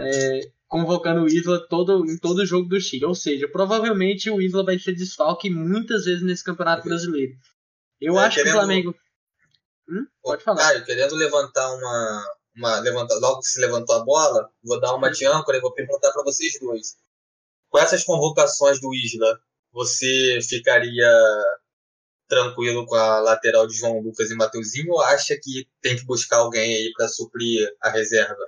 é, convocando o Isla todo, em todo jogo do Chile. Ou seja, provavelmente o Isla vai ser desfalque muitas vezes nesse Campeonato Brasileiro. Eu É, acho que o Flamengo. Hum? Pode falar. Caio, querendo levantar uma. uma levantar, logo que se levantou a bola, vou dar uma de âncora e vou perguntar para vocês dois. Com essas convocações do Isla, você ficaria tranquilo com a lateral de João Lucas e Mateuzinho ou acha que tem que buscar alguém aí para suprir a reserva?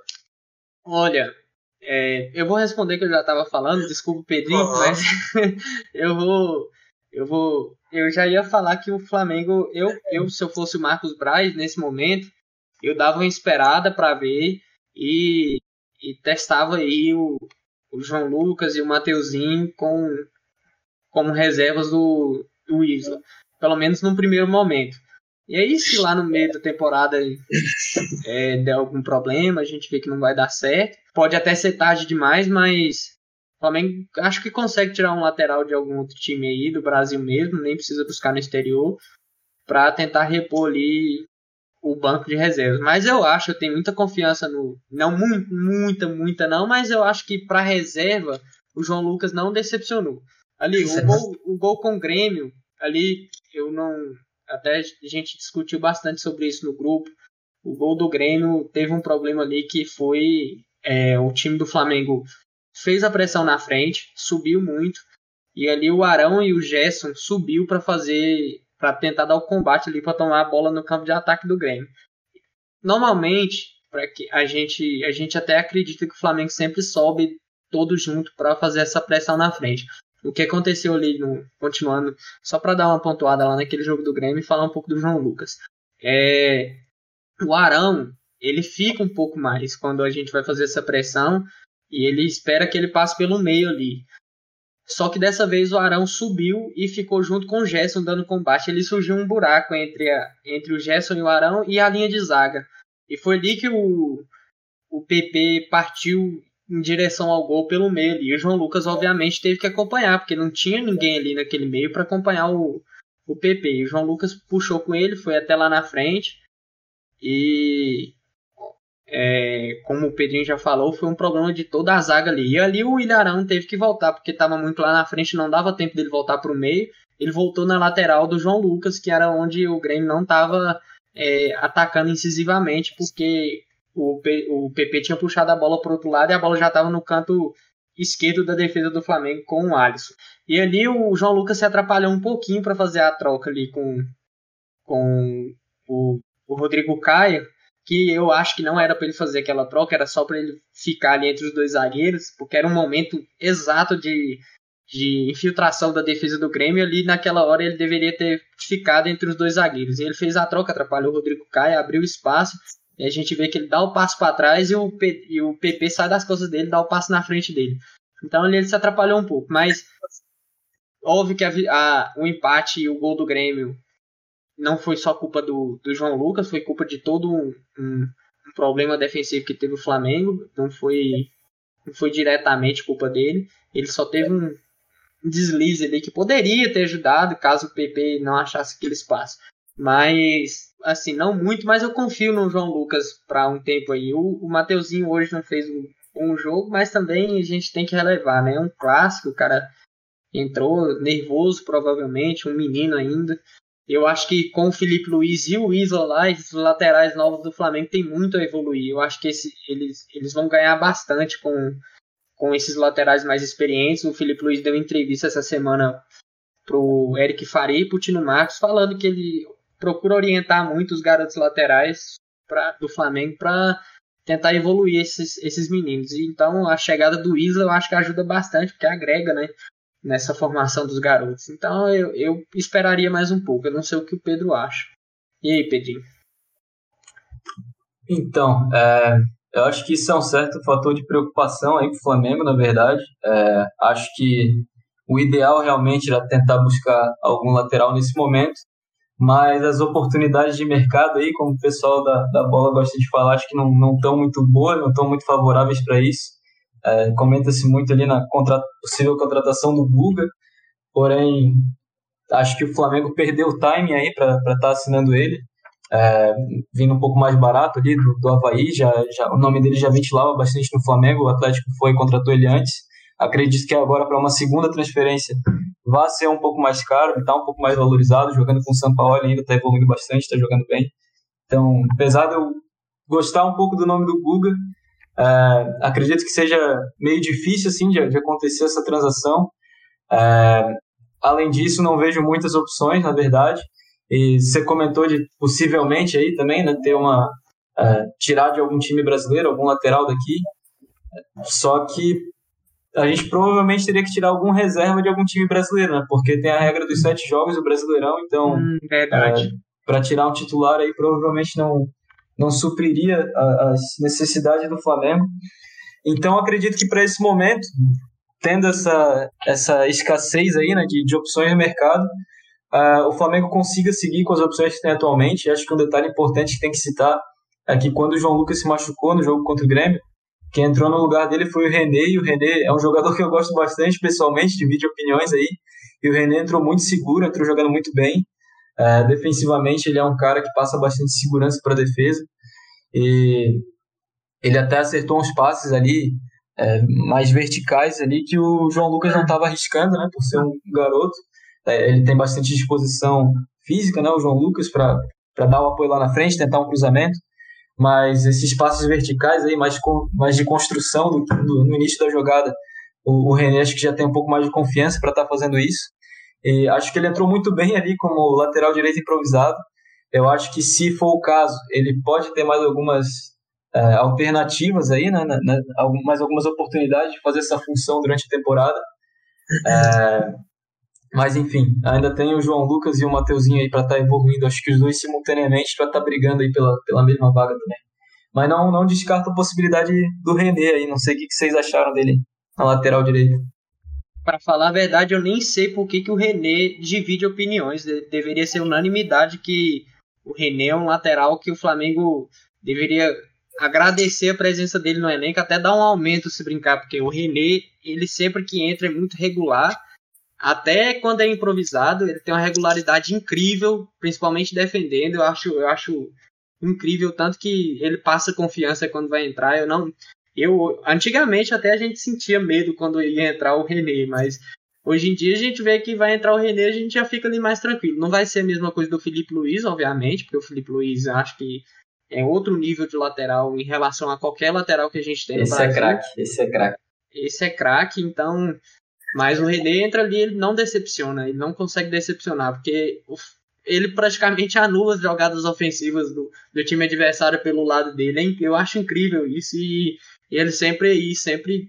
Olha, é, eu vou responder que eu já estava falando, desculpa Pedrinho, Aham. mas (laughs) eu vou, eu vou, eu já ia falar que o Flamengo, eu, eu se eu fosse o Marcos Braz nesse momento, eu dava uma esperada para ver e, e testava aí o, o João Lucas e o Mateuzinho com como reservas do, do Isla, pelo menos no primeiro momento. E aí, se lá no meio da temporada é, der algum problema, a gente vê que não vai dar certo. Pode até ser tarde demais, mas Flamengo acho que consegue tirar um lateral de algum outro time aí, do Brasil mesmo, nem precisa buscar no exterior, para tentar repor ali o banco de reservas. Mas eu acho, eu tenho muita confiança no. Não mu- muita, muita não, mas eu acho que para reserva o João Lucas não decepcionou. Ali, o gol, o gol com o Grêmio, ali eu não. Até a gente discutiu bastante sobre isso no grupo. O gol do Grêmio teve um problema ali que foi é, o time do Flamengo fez a pressão na frente, subiu muito, e ali o Arão e o Gerson subiu para fazer, para tentar dar o combate ali para tomar a bola no campo de ataque do Grêmio. Normalmente, para que a gente a gente até acredita que o Flamengo sempre sobe todo junto para fazer essa pressão na frente. O que aconteceu ali, no, continuando, só para dar uma pontuada lá naquele jogo do Grêmio e falar um pouco do João Lucas. É, o Arão, ele fica um pouco mais quando a gente vai fazer essa pressão e ele espera que ele passe pelo meio ali. Só que dessa vez o Arão subiu e ficou junto com o Gerson dando combate. Ele surgiu um buraco entre, a, entre o Gerson e o Arão e a linha de zaga. E foi ali que o, o PP partiu em direção ao gol pelo meio ali. E o João Lucas, obviamente, teve que acompanhar, porque não tinha ninguém ali naquele meio para acompanhar o, o PP. E o João Lucas puxou com ele, foi até lá na frente. E é, como o Pedrinho já falou, foi um problema de toda a zaga ali. E ali o Ilharão teve que voltar, porque estava muito lá na frente, não dava tempo dele voltar para o meio. Ele voltou na lateral do João Lucas, que era onde o Grêmio não estava é, atacando incisivamente, porque o, o PP tinha puxado a bola para outro lado e a bola já estava no canto esquerdo da defesa do Flamengo com o Alisson. E ali o João Lucas se atrapalhou um pouquinho para fazer a troca ali com, com o, o Rodrigo Caio. Que eu acho que não era para ele fazer aquela troca, era só para ele ficar ali entre os dois zagueiros, porque era um momento exato de, de infiltração da defesa do Grêmio. Ali naquela hora ele deveria ter ficado entre os dois zagueiros. E ele fez a troca, atrapalhou o Rodrigo Caio, abriu espaço. E a gente vê que ele dá o passo para trás e o, P, e o PP sai das costas dele, dá o passo na frente dele. Então ele, ele se atrapalhou um pouco, mas óbvio que a, a, o empate e o gol do Grêmio não foi só culpa do, do João Lucas, foi culpa de todo um, um, um, problema defensivo que teve o Flamengo. Não foi, não foi diretamente culpa dele. Ele só teve um, deslize ali que poderia ter ajudado caso o PP não achasse aquele espaço. Mas, assim, não muito, mas eu confio no João Lucas para um tempo aí. O, o Mateuzinho hoje não fez um, um jogo, mas também a gente tem que relevar, né? É um clássico, o cara entrou nervoso, provavelmente, um menino ainda. Eu acho que com o Felipe Luiz e o Isla lá, esses laterais novos do Flamengo tem muito a evoluir. Eu acho que esse, eles, eles vão ganhar bastante com, com esses laterais mais experientes. O Felipe Luiz deu entrevista essa semana pro Eric Faria e pro Tino Marcos falando que ele procura orientar muito os garotos laterais pra, do Flamengo para tentar evoluir esses, esses meninos. Então a chegada do Isla eu acho que ajuda bastante, porque agrega, né? Nessa formação dos garotos. Então eu, eu esperaria mais um pouco. Eu não sei o que o Pedro acha. E aí, Pedrinho? Então, é, eu acho que isso é um certo fator de preocupação aí para o Flamengo, na verdade. É, acho que o ideal realmente era tentar buscar algum lateral nesse momento, mas as oportunidades de mercado aí, como o pessoal da, da bola gosta de falar, acho que não estão muito boas, não estão muito favoráveis para isso. É, Comenta-se muito ali na contra, possível contratação do Guga, porém acho que o Flamengo perdeu o timing aí para estar tá assinando ele, é, vindo um pouco mais barato ali do, do Havaí, já, já, o nome dele já ventilava bastante no Flamengo, o Atlético foi e contratou ele antes. Acredito que agora para uma segunda transferência vai ser um pouco mais caro, está um pouco mais valorizado, jogando com o São Paulo ainda está evoluindo bastante, está jogando bem. Então, apesar de eu gostar um pouco do nome do Guga, é, acredito que seja meio difícil assim de, de acontecer essa transação. É, além disso, não vejo muitas opções, na verdade. E você comentou de possivelmente aí também, né, ter uma é, tirar de algum time brasileiro, algum lateral daqui. Só que a gente provavelmente teria que tirar algum reserva de algum time brasileiro, né? Porque tem a regra dos sete jogos do Brasileirão, então hum, verdade. Para tirar um titular aí provavelmente não não supriria as necessidades do Flamengo. Então acredito que para esse momento, tendo essa, essa escassez aí, né, de, de opções no mercado, uh, o Flamengo consiga seguir com as opções que tem atualmente. Acho que um detalhe importante que tem que citar é que quando o João Lucas se machucou no jogo contra o Grêmio, quem entrou no lugar dele foi o René, e o René é um jogador (laughs) que eu gosto bastante, pessoalmente, divide opiniões aí, e o René entrou muito seguro, entrou jogando muito bem, é, defensivamente, ele é um cara que passa bastante segurança para a defesa. E ele até acertou uns passes ali é, mais verticais ali que o João Lucas não estava arriscando, né, por ser um garoto. É, ele tem bastante disposição física, né, o João Lucas, para dar o apoio lá na frente, tentar um cruzamento. Mas esses passes verticais aí, mais, mais de construção do, do, no início da jogada, o, o René acho que já tem um pouco mais de confiança para estar tá fazendo isso. E acho que ele entrou muito bem ali como lateral direito improvisado. Eu acho que se for o caso, ele pode ter mais algumas é, alternativas aí, né, né, né mais algumas oportunidades de fazer essa função durante a temporada. É, mas enfim, ainda tem o João Lucas e o Mateuzinho aí para estar tá evoluindo, acho que os dois simultaneamente para estar tá brigando aí pela, pela mesma vaga também. Mas não, não descarto a possibilidade do René aí, não sei o que vocês acharam dele na lateral direita para falar a verdade, eu nem sei por que, que o René divide opiniões. De deveria ser unanimidade que o René é um lateral que o Flamengo deveria agradecer a presença dele no elenco, até dar um aumento se brincar, porque o René, ele sempre que entra é muito regular, até quando é improvisado, ele tem uma regularidade incrível, principalmente defendendo. Eu acho, eu acho incrível tanto que ele passa confiança quando vai entrar. Eu não eu, antigamente até a gente sentia medo quando ia entrar o René, mas hoje em dia a gente vê que vai entrar o René, a gente já fica ali mais tranquilo. Não vai ser a mesma coisa do Felipe Luiz, obviamente, porque o Felipe Luiz acho que é outro nível de lateral em relação a qualquer lateral que a gente tem esse no é Brasil. É craque, esse é craque. Esse é craque, então. Mas o René entra ali, ele não decepciona, ele não consegue decepcionar, porque ele praticamente anula as jogadas ofensivas do, do time adversário pelo lado dele. Hein? Eu acho incrível isso e ele sempre aí, sempre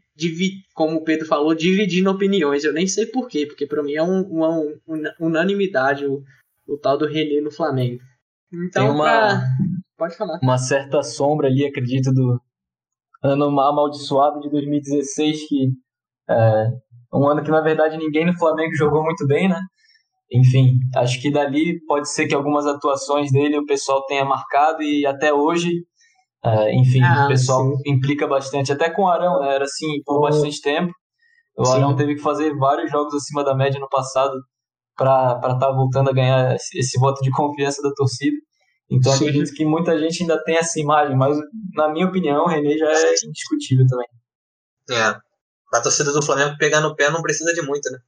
como o Pedro falou, dividindo opiniões. Eu nem sei porquê, porque para mim é um, uma, uma unanimidade o, o tal do René no Flamengo. Então, Tem uma, pra... pode falar. Uma certa sombra ali, acredito, do ano amaldiçoado de 2016, que é um ano que na verdade ninguém no Flamengo jogou muito bem, né? Enfim, acho que dali pode ser que algumas atuações dele o pessoal tenha marcado e até hoje, é, enfim, ah, o pessoal sim. implica bastante. Até com o Arão, né? Era assim por oh. bastante tempo. O sim. Arão teve que fazer vários jogos acima da média no passado para estar tá voltando a ganhar esse, esse, voto de (laughs) confiança da torcida. Então Sim. acredito que muita gente ainda tem essa imagem, mas na minha opinião o René já é indiscutível também. É. A torcida do Flamengo pegar no pé não precisa de muito, né?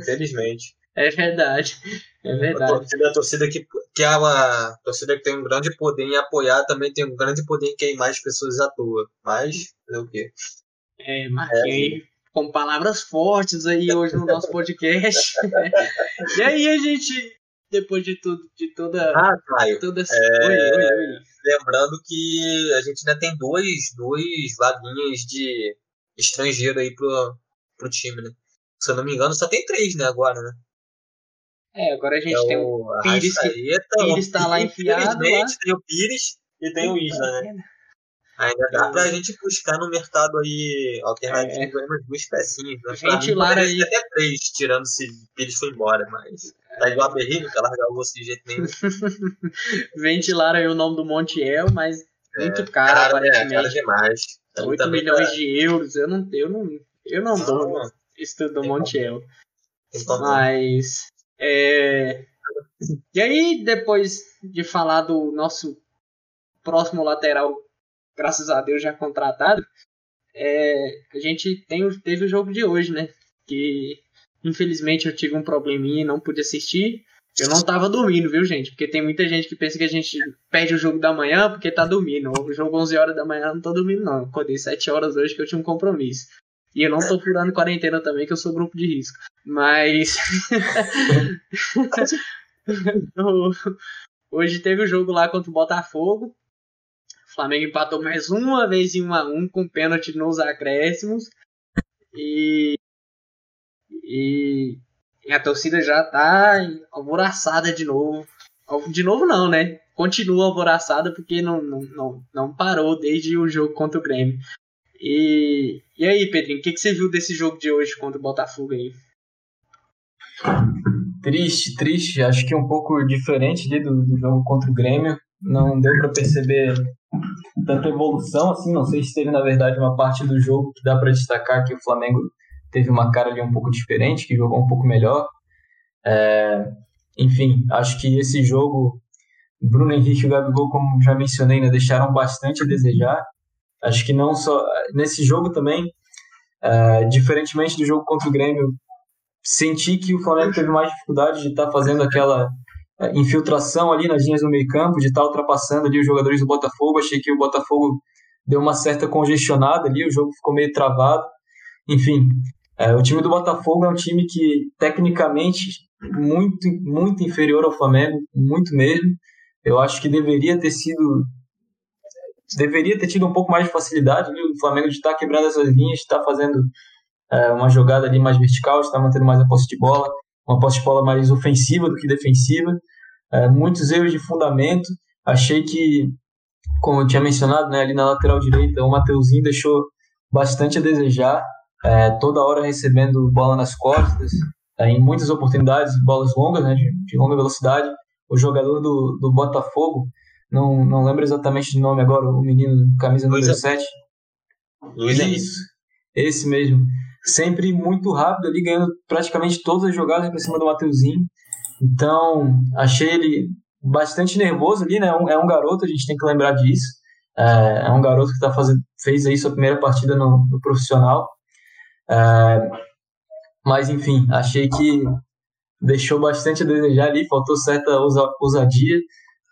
Infelizmente. É verdade. É verdade. A torcida, a torcida que, que é uma torcida que tem um grande poder em apoiar, também tem um grande poder em queimar as pessoas à toa. Mas, é o quê? É, Marquinhos. É, com palavras fortes aí hoje no nosso podcast. (laughs) e aí a gente, depois de tudo, de toda. Ah, Caio. Toda essa... é... oi, oi, oi. Lembrando que a gente ainda tem dois, dois vaguinhas de estrangeiro aí pro, pro time, né? Se eu não me engano, só tem três, né, agora, né? É, agora a gente é tem o Pires que Pires tá lá enfiado. Lá. Tem o Pires e tem o Isla, né? Ainda dá pra gente buscar no mercado aí alternativo é. umas duas pecinhas. Né? Ventilar aí. até três, tirando se Pires foi embora, mas. Tá igual a Berri, não quer largar o osso de jeito nenhum. (laughs) Ventilar aí o nome do Montiel, mas é, muito caro, cara, aparentemente. É, caro demais. 8 milhões tá... de euros, eu não, eu não, eu não, não dou não. estudo do Montiel. Mas. É... E aí, depois de falar do nosso próximo lateral graças a Deus já contratado, é, a gente tem, teve o jogo de hoje, né? Que infelizmente eu tive um probleminha e não pude assistir. Eu não tava dormindo, viu, gente? Porque tem muita gente que pensa que a gente perde o jogo da manhã porque tá dormindo. O jogo 11 horas da manhã não tô dormindo, não. Acordei 7 horas hoje que eu tinha um compromisso. E eu não tô furando quarentena também, que eu sou grupo de risco. Mas. (laughs) hoje teve o jogo lá contra o Botafogo. O Flamengo empatou mais uma vez em 1 a 1 com pênalti nos acréscimos. E, e, e a torcida já tá alvoraçada de novo. De novo não, né? Continua alvoraçada porque não, não, não, não parou desde o jogo contra o Grêmio. E, e aí, Pedrinho, o que, que você viu desse jogo de hoje contra o Botafogo aí? Triste, triste. Acho que um pouco diferente do, do jogo contra o Grêmio. Não deu para perceber tanta evolução assim. Não sei se teve, na verdade, uma parte do jogo que dá para destacar que o Flamengo teve uma cara ali um pouco diferente, que jogou um pouco melhor. É, enfim, acho que esse jogo, Bruno Henrique e o Gabigol, como já mencionei, né, deixaram bastante a desejar. Acho que não só. Nesse jogo também, é, diferentemente do jogo contra o Grêmio, senti que o Flamengo teve mais dificuldade de estar tá fazendo aquela é, infiltração ali nas linhas do meio campo, de estar ultrapassando ali os jogadores do Botafogo. Achei que o Botafogo deu uma certa congestionada ali, o jogo ficou meio travado. Enfim, é, o time do Botafogo é um time que tecnicamente muito muito inferior ao Flamengo, muito mesmo. Eu acho que deveria ter sido deveria ter tido um pouco mais de facilidade o Flamengo de estar quebrando essas linhas, de estar fazendo é, uma jogada ali mais vertical, de estar mantendo mais a posse de bola, uma posse de bola mais ofensiva do que defensiva é, muitos erros de fundamento. Achei que, como eu tinha mencionado, né, ali na lateral direita, o Mateuzinho deixou bastante a desejar, é, toda hora recebendo bola nas costas, é, em muitas oportunidades, bolas longas, né, de, de, longa velocidade. O jogador do, do Botafogo, não, não lembro exatamente o nome agora, o menino camisa número Luiz 7. Luiz Isso, esse mesmo. Sempre muito rápido ali, ganhando praticamente todas as jogadas para cima do Mateuzinho. Então, achei ele bastante nervoso ali, né? É um, é um garoto, a gente tem que lembrar disso. É, é um garoto que tá fazendo, fez aí sua primeira partida no, no profissional. É, mas, enfim, achei que deixou bastante a desejar ali, faltou certa ousadia.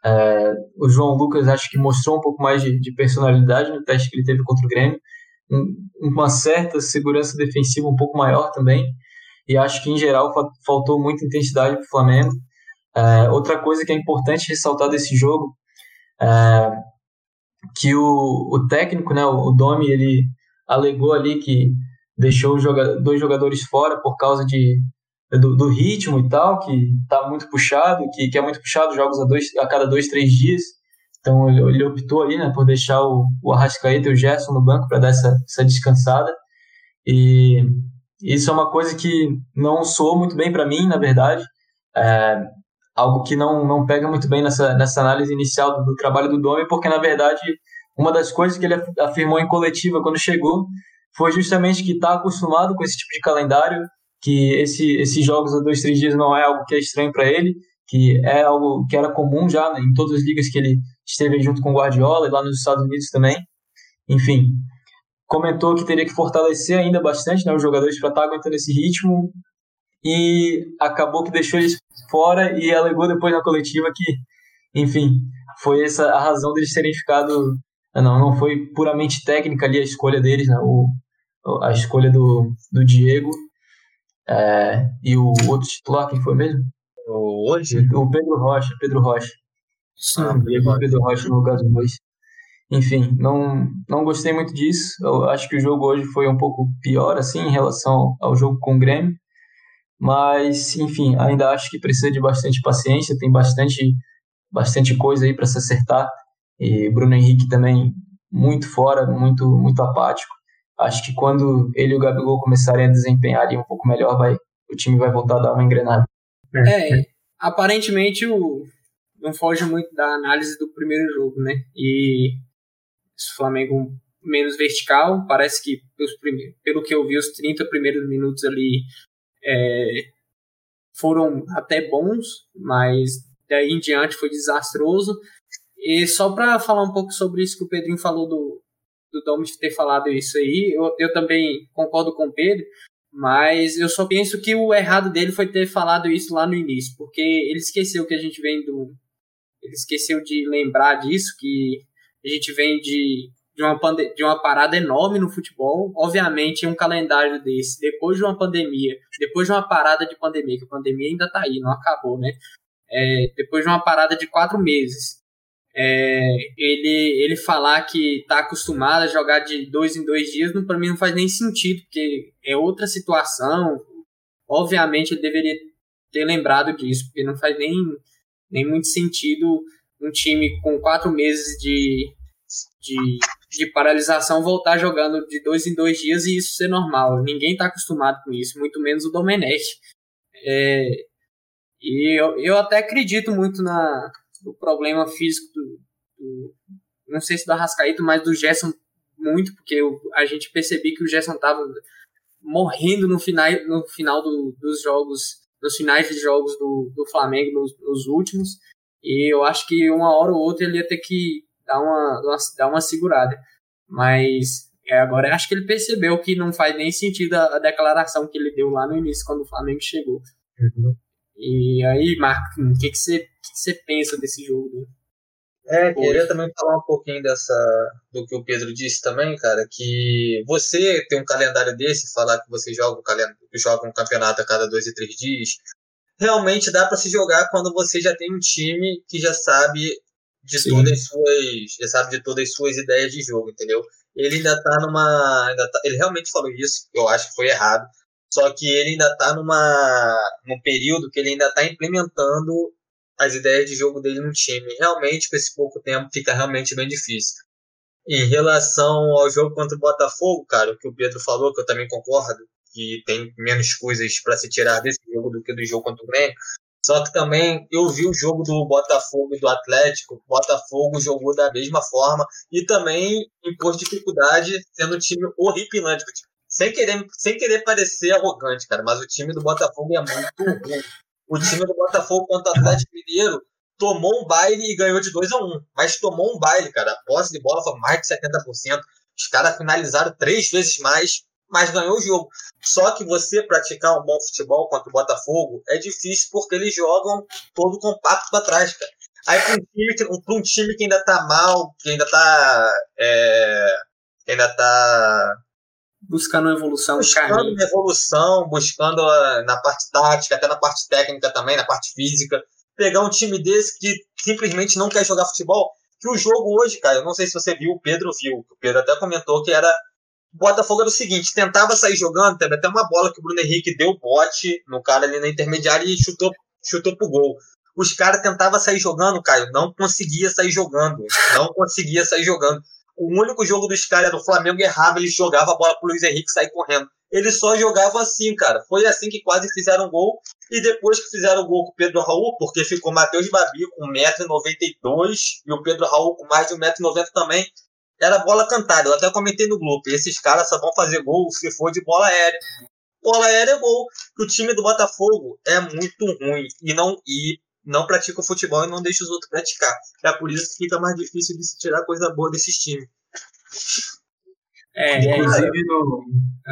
É, o João Lucas acho que mostrou um pouco mais de, de, personalidade no teste que ele teve contra o Grêmio, um, uma certa segurança defensiva um pouco maior também e acho que em geral faltou muita intensidade para o Flamengo. É, outra coisa que é importante ressaltar desse jogo é que o, o técnico, né, o Domi, ele alegou ali que deixou joga, dois jogadores fora por causa de, do, do, ritmo e tal, que tá muito puxado, que, que é muito puxado jogos a, dois, a cada dois, três dias. Então ele, ele optou aí, né, por deixar o, o Arrascaeta e o Gerson no banco para dar essa, essa descansada. E isso é uma coisa que não soou muito bem para mim, na verdade. É algo que não, não pega muito bem nessa, nessa análise inicial do, do trabalho do Domi, porque na verdade uma das coisas que ele afirmou em coletiva quando chegou foi justamente que está acostumado com esse tipo de calendário, que esse, esses jogos a dois, três dias não é algo que é estranho para ele, que é algo que era comum já né, em todas as ligas que ele esteve junto com o Guardiola e lá nos Estados Unidos também. Enfim, comentou que teria que fortalecer ainda bastante né, os jogadores para estar tá aguentando esse ritmo e acabou que deixou eles fora e alegou depois na coletiva que, enfim, foi essa a razão deles terem ficado. Não, não foi puramente técnica ali a escolha deles, né? O, a escolha do, do Diego é, e o outro titular, quem foi mesmo? O hoje? O Pedro Rocha, Pedro Rocha. Sim, ah, Diego Pedro Rocha no lugar dos dois. Enfim, não, não gostei muito disso. Eu acho que o jogo hoje foi um pouco pior, assim, em relação ao jogo com o Grêmio. Mas, enfim, ainda acho que precisa de bastante paciência, tem bastante, bastante coisa aí para se acertar. E Bruno Henrique também muito fora, muito, muito apático. Acho que quando ele e o Gabigol começarem a desempenhar ali um pouco melhor, vai, o time vai voltar a dar uma engrenada. É, aparentemente o, não foge muito da análise do primeiro jogo, né? E o Flamengo menos vertical, parece que pelos primeiros, pelo que eu vi, os 30 primeiros minutos ali é, foram até bons, mas daí em diante foi desastroso. E só para falar um pouco sobre isso que o Pedrinho falou do, do Domi ter falado isso aí, eu, eu também concordo com o Pedro, mas eu só penso que o errado dele foi ter falado isso lá no início, porque ele esqueceu que a gente vem do. Ele esqueceu de lembrar disso, que a gente vem de de uma, de uma parada enorme no futebol. Obviamente, um calendário desse, depois de uma pandemia, depois de uma parada de pandemia, que a pandemia ainda tá aí, não acabou, né? É, depois de uma parada de quatro meses, é, ele, ele falar que tá acostumado a jogar de dois em dois dias, para mim não faz nem sentido, porque é outra situação. Obviamente, ele deveria ter lembrado disso, porque não faz nem, nem muito sentido um time com quatro meses de, de de paralisação voltar jogando de dois em dois dias e isso ser normal. Ninguém está acostumado com isso, muito menos o Domenech. É, e eu, eu até acredito muito na, no problema físico do, do não sei se do Arrascaíto, mas do Gerson muito, porque eu, a gente percebi que o Gerson estava morrendo no final, no final do, dos jogos, nos finais de jogos do, do Flamengo, nos, nos últimos, e eu acho que uma hora ou outra ele ia ter que dar uma, dar uma segurada. Mas é, agora acho que ele percebeu que não faz nem sentido a, a, declaração que ele deu lá no início, quando o Flamengo chegou. Uhum. E aí, Marco, o que, que, você, que, que você pensa desse jogo? É, queria também falar um pouquinho dessa do que o Pedro disse também, cara, que você tem um calendário desse, falar que você joga um, calendário, joga um campeonato a cada dois e três dias, realmente dá para se jogar quando você já tem um time que já sabe de Sim. todas as suas, já sabe de todas as suas ideias de jogo, entendeu? Ele ainda tá numa, ainda tá, ele realmente falou isso, eu acho que foi errado. Só que ele ainda tá numa num período que ele ainda tá implementando as ideias de jogo dele no time. Realmente, com esse pouco tempo, fica realmente bem difícil. Em relação ao jogo contra o Botafogo, cara, o que o Pedro falou, que eu também concordo, que tem menos coisas para se tirar desse jogo do que do jogo contra o Grêmio. Só que também eu vi o jogo do Botafogo e do Atlético. O Botafogo jogou da mesma forma e também impôs dificuldade, sendo um time horripilante. Sem querer, sem querer parecer arrogante, cara, mas o time do Botafogo é muito ruim. O time do Botafogo contra o Atlético Mineiro tomou um baile e ganhou de 2 a 1 um, Mas tomou um baile, cara. A posse de bola foi mais de 70%. Os caras finalizaram três vezes mais mas ganhou o jogo. Só que você praticar um bom futebol contra o Botafogo é difícil porque eles jogam todo compacto para trás, cara. Aí um, time, um time que ainda tá mal, que ainda tá. É, ainda tá. Buscando evolução, buscando uma evolução, buscando a, na parte tática, até na parte técnica também, na parte física. pegar um time desse que simplesmente não quer jogar futebol. Que o jogo hoje, cara, eu não sei se você viu, o Pedro viu, o Pedro até comentou que era. O Botafogo era o seguinte: tentava sair jogando, teve até uma bola que o Bruno Henrique deu bote no cara ali na intermediária e chutou, chutou pro gol. Os caras tentavam sair jogando, Caio, não conseguia sair jogando. Não conseguia sair jogando. O único jogo dos caras do Flamengo errava, ele jogava a bola pro Luiz Henrique sair correndo. Ele só jogava assim, cara. Foi assim que quase fizeram gol. E depois que fizeram gol com o Pedro Raul, porque ficou Matheus Babi com 1,92m e o Pedro Raul com mais de 1,90m também, era bola cantada. Eu até comentei no grupo. Esses caras só vão fazer gol se for de bola aérea. Bola aérea é gol. O time do Botafogo é muito ruim e não e não pratica o futebol e não deixa os outros praticar. É por isso que fica mais difícil de se tirar coisa boa desses times. É, é Inclusive no, no,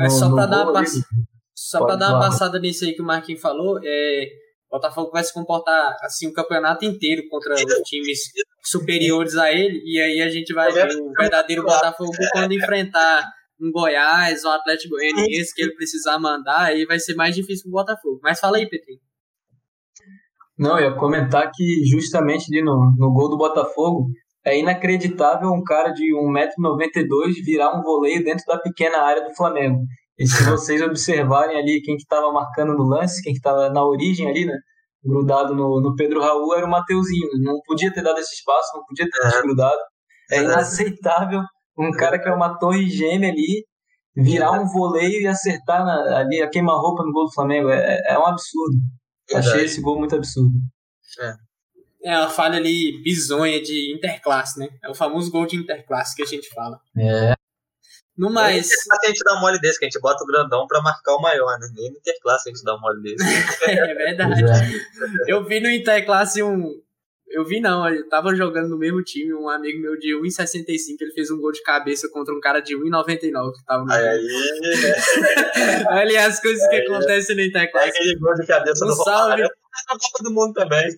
é só para dar uma passada só para dar uma passada nisso aí que o Marquinhos falou, é, o Botafogo vai se comportar assim o campeonato inteiro contra os times superiores a ele, e aí a gente vai ver o verdadeiro Botafogo quando enfrentar um Goiás, um Atlético Goianiense que ele precisar mandar, aí vai ser mais difícil pro Botafogo. Mas fala aí, Petrinho. Não, eu ia comentar que justamente ali no, no gol do Botafogo, é inacreditável um cara de 1,92m virar um voleio dentro da pequena área do Flamengo. E se (laughs) vocês observarem ali quem que estava marcando no lance, quem que estava na origem ali, né? Grudado no, no Pedro Raul era o Mateuzinho. Não podia ter dado esse espaço, não podia ter desgrudado. É inaceitável um cara que é uma torre gêmea ali virar um voleio e acertar na, ali a queima-roupa no gol do Flamengo. É, é um absurdo. Achei esse gol muito absurdo. É. É uma falha ali bizonha de interclasse, né? É o famoso gol de interclasse que a gente fala. É. No mais. É a gente dá um mole desse, que a gente bota o grandão pra marcar o maior, né? Nem no Interclasse a gente dá um mole desse. (laughs) é verdade. É. Eu vi no Interclasse um. Eu vi não, eu tava jogando no mesmo time, um amigo meu de 1,65, ele fez um gol de cabeça contra um cara de 1,99 que tava no aí, aí, (laughs) Olha as coisas que acontecem no Interclasse. Aquele gol de cabeça um salve. Na Copa do Mundo também.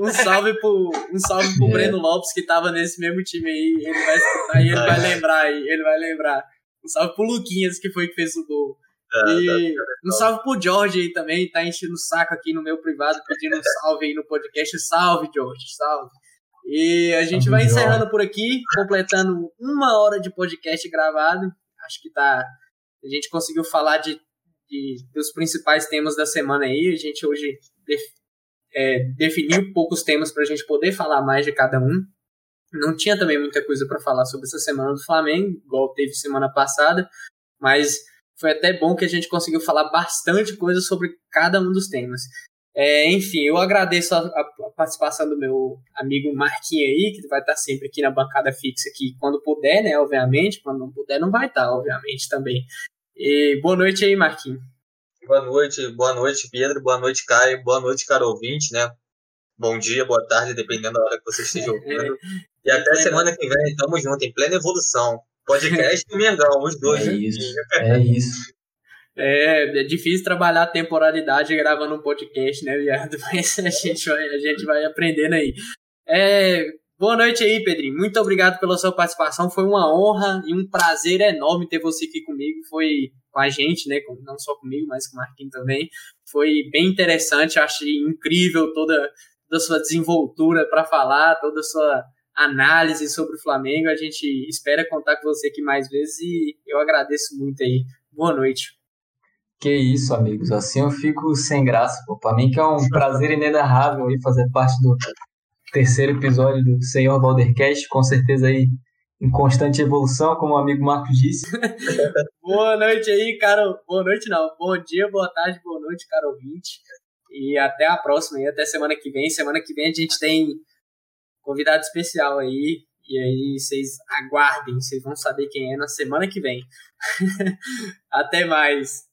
Um salve pro, um salve pro é. Breno Lopes que tava nesse mesmo time aí. Ele vai escutar e ele vai lembrar aí. Ele vai lembrar. Um salve pro Luquinhas, que foi que fez o gol. É, e tá, um salve pro Jorge aí também, tá enchendo o saco aqui no meu privado, pedindo um salve aí no podcast. Salve, Jorge, salve. E a gente vai encerrando por aqui, completando uma hora de podcast gravado. Acho que tá. A gente conseguiu falar de, de dos principais temas da semana aí. A gente hoje def, é, definiu poucos temas para a gente poder falar mais de cada um. Não tinha também muita coisa para falar sobre essa semana do Flamengo, igual teve semana passada, mas foi até bom que a gente conseguiu falar bastante coisa sobre cada um dos temas. É, enfim, eu agradeço a, a, participação do meu amigo Marquinhos aí, que vai estar sempre aqui na bancada fixa aqui quando puder, né? Obviamente, quando não puder, não vai estar, obviamente, também. E boa noite aí, Marquinhos. Boa noite, boa noite, Pedro, boa noite, Caio, boa noite, caro ouvinte, né? Bom dia, boa tarde, dependendo da hora que você esteja (laughs) ouvindo. E até semana que vem, tamo junto, em plena evolução. Podcast e Mengão, os dois. É isso, (laughs) é isso. É, é difícil trabalhar a temporalidade gravando um podcast, né, viado? (laughs) Mas a gente vai, a gente vai aprendendo aí. É, boa noite aí, Pedrinho. Muito obrigado pela sua participação. Foi uma honra e um prazer enorme ter você aqui comigo. Foi com a gente, né? Não só comigo, mas com o Marquinhos também. Foi bem interessante. Achei incrível toda, toda a sua desenvoltura para falar, toda a sua análise sobre o Flamengo. A gente espera contar com você aqui mais vezes e eu agradeço muito aí. Boa noite. Que isso, amigos. Assim eu fico sem graça. Para mim que é um prazer inenarrável aí fazer parte do terceiro episódio do Senhor Valdercast. Com certeza aí em constante evolução, como o amigo Marcos disse. (laughs) boa noite aí, cara. Boa noite não. Bom dia, boa tarde, boa noite, caro ouvinte. E até a próxima, e até semana que vem. Semana que vem a gente tem convidado especial aí. E aí vocês aguardem, vocês vão saber quem é na semana que vem. (laughs) Até mais.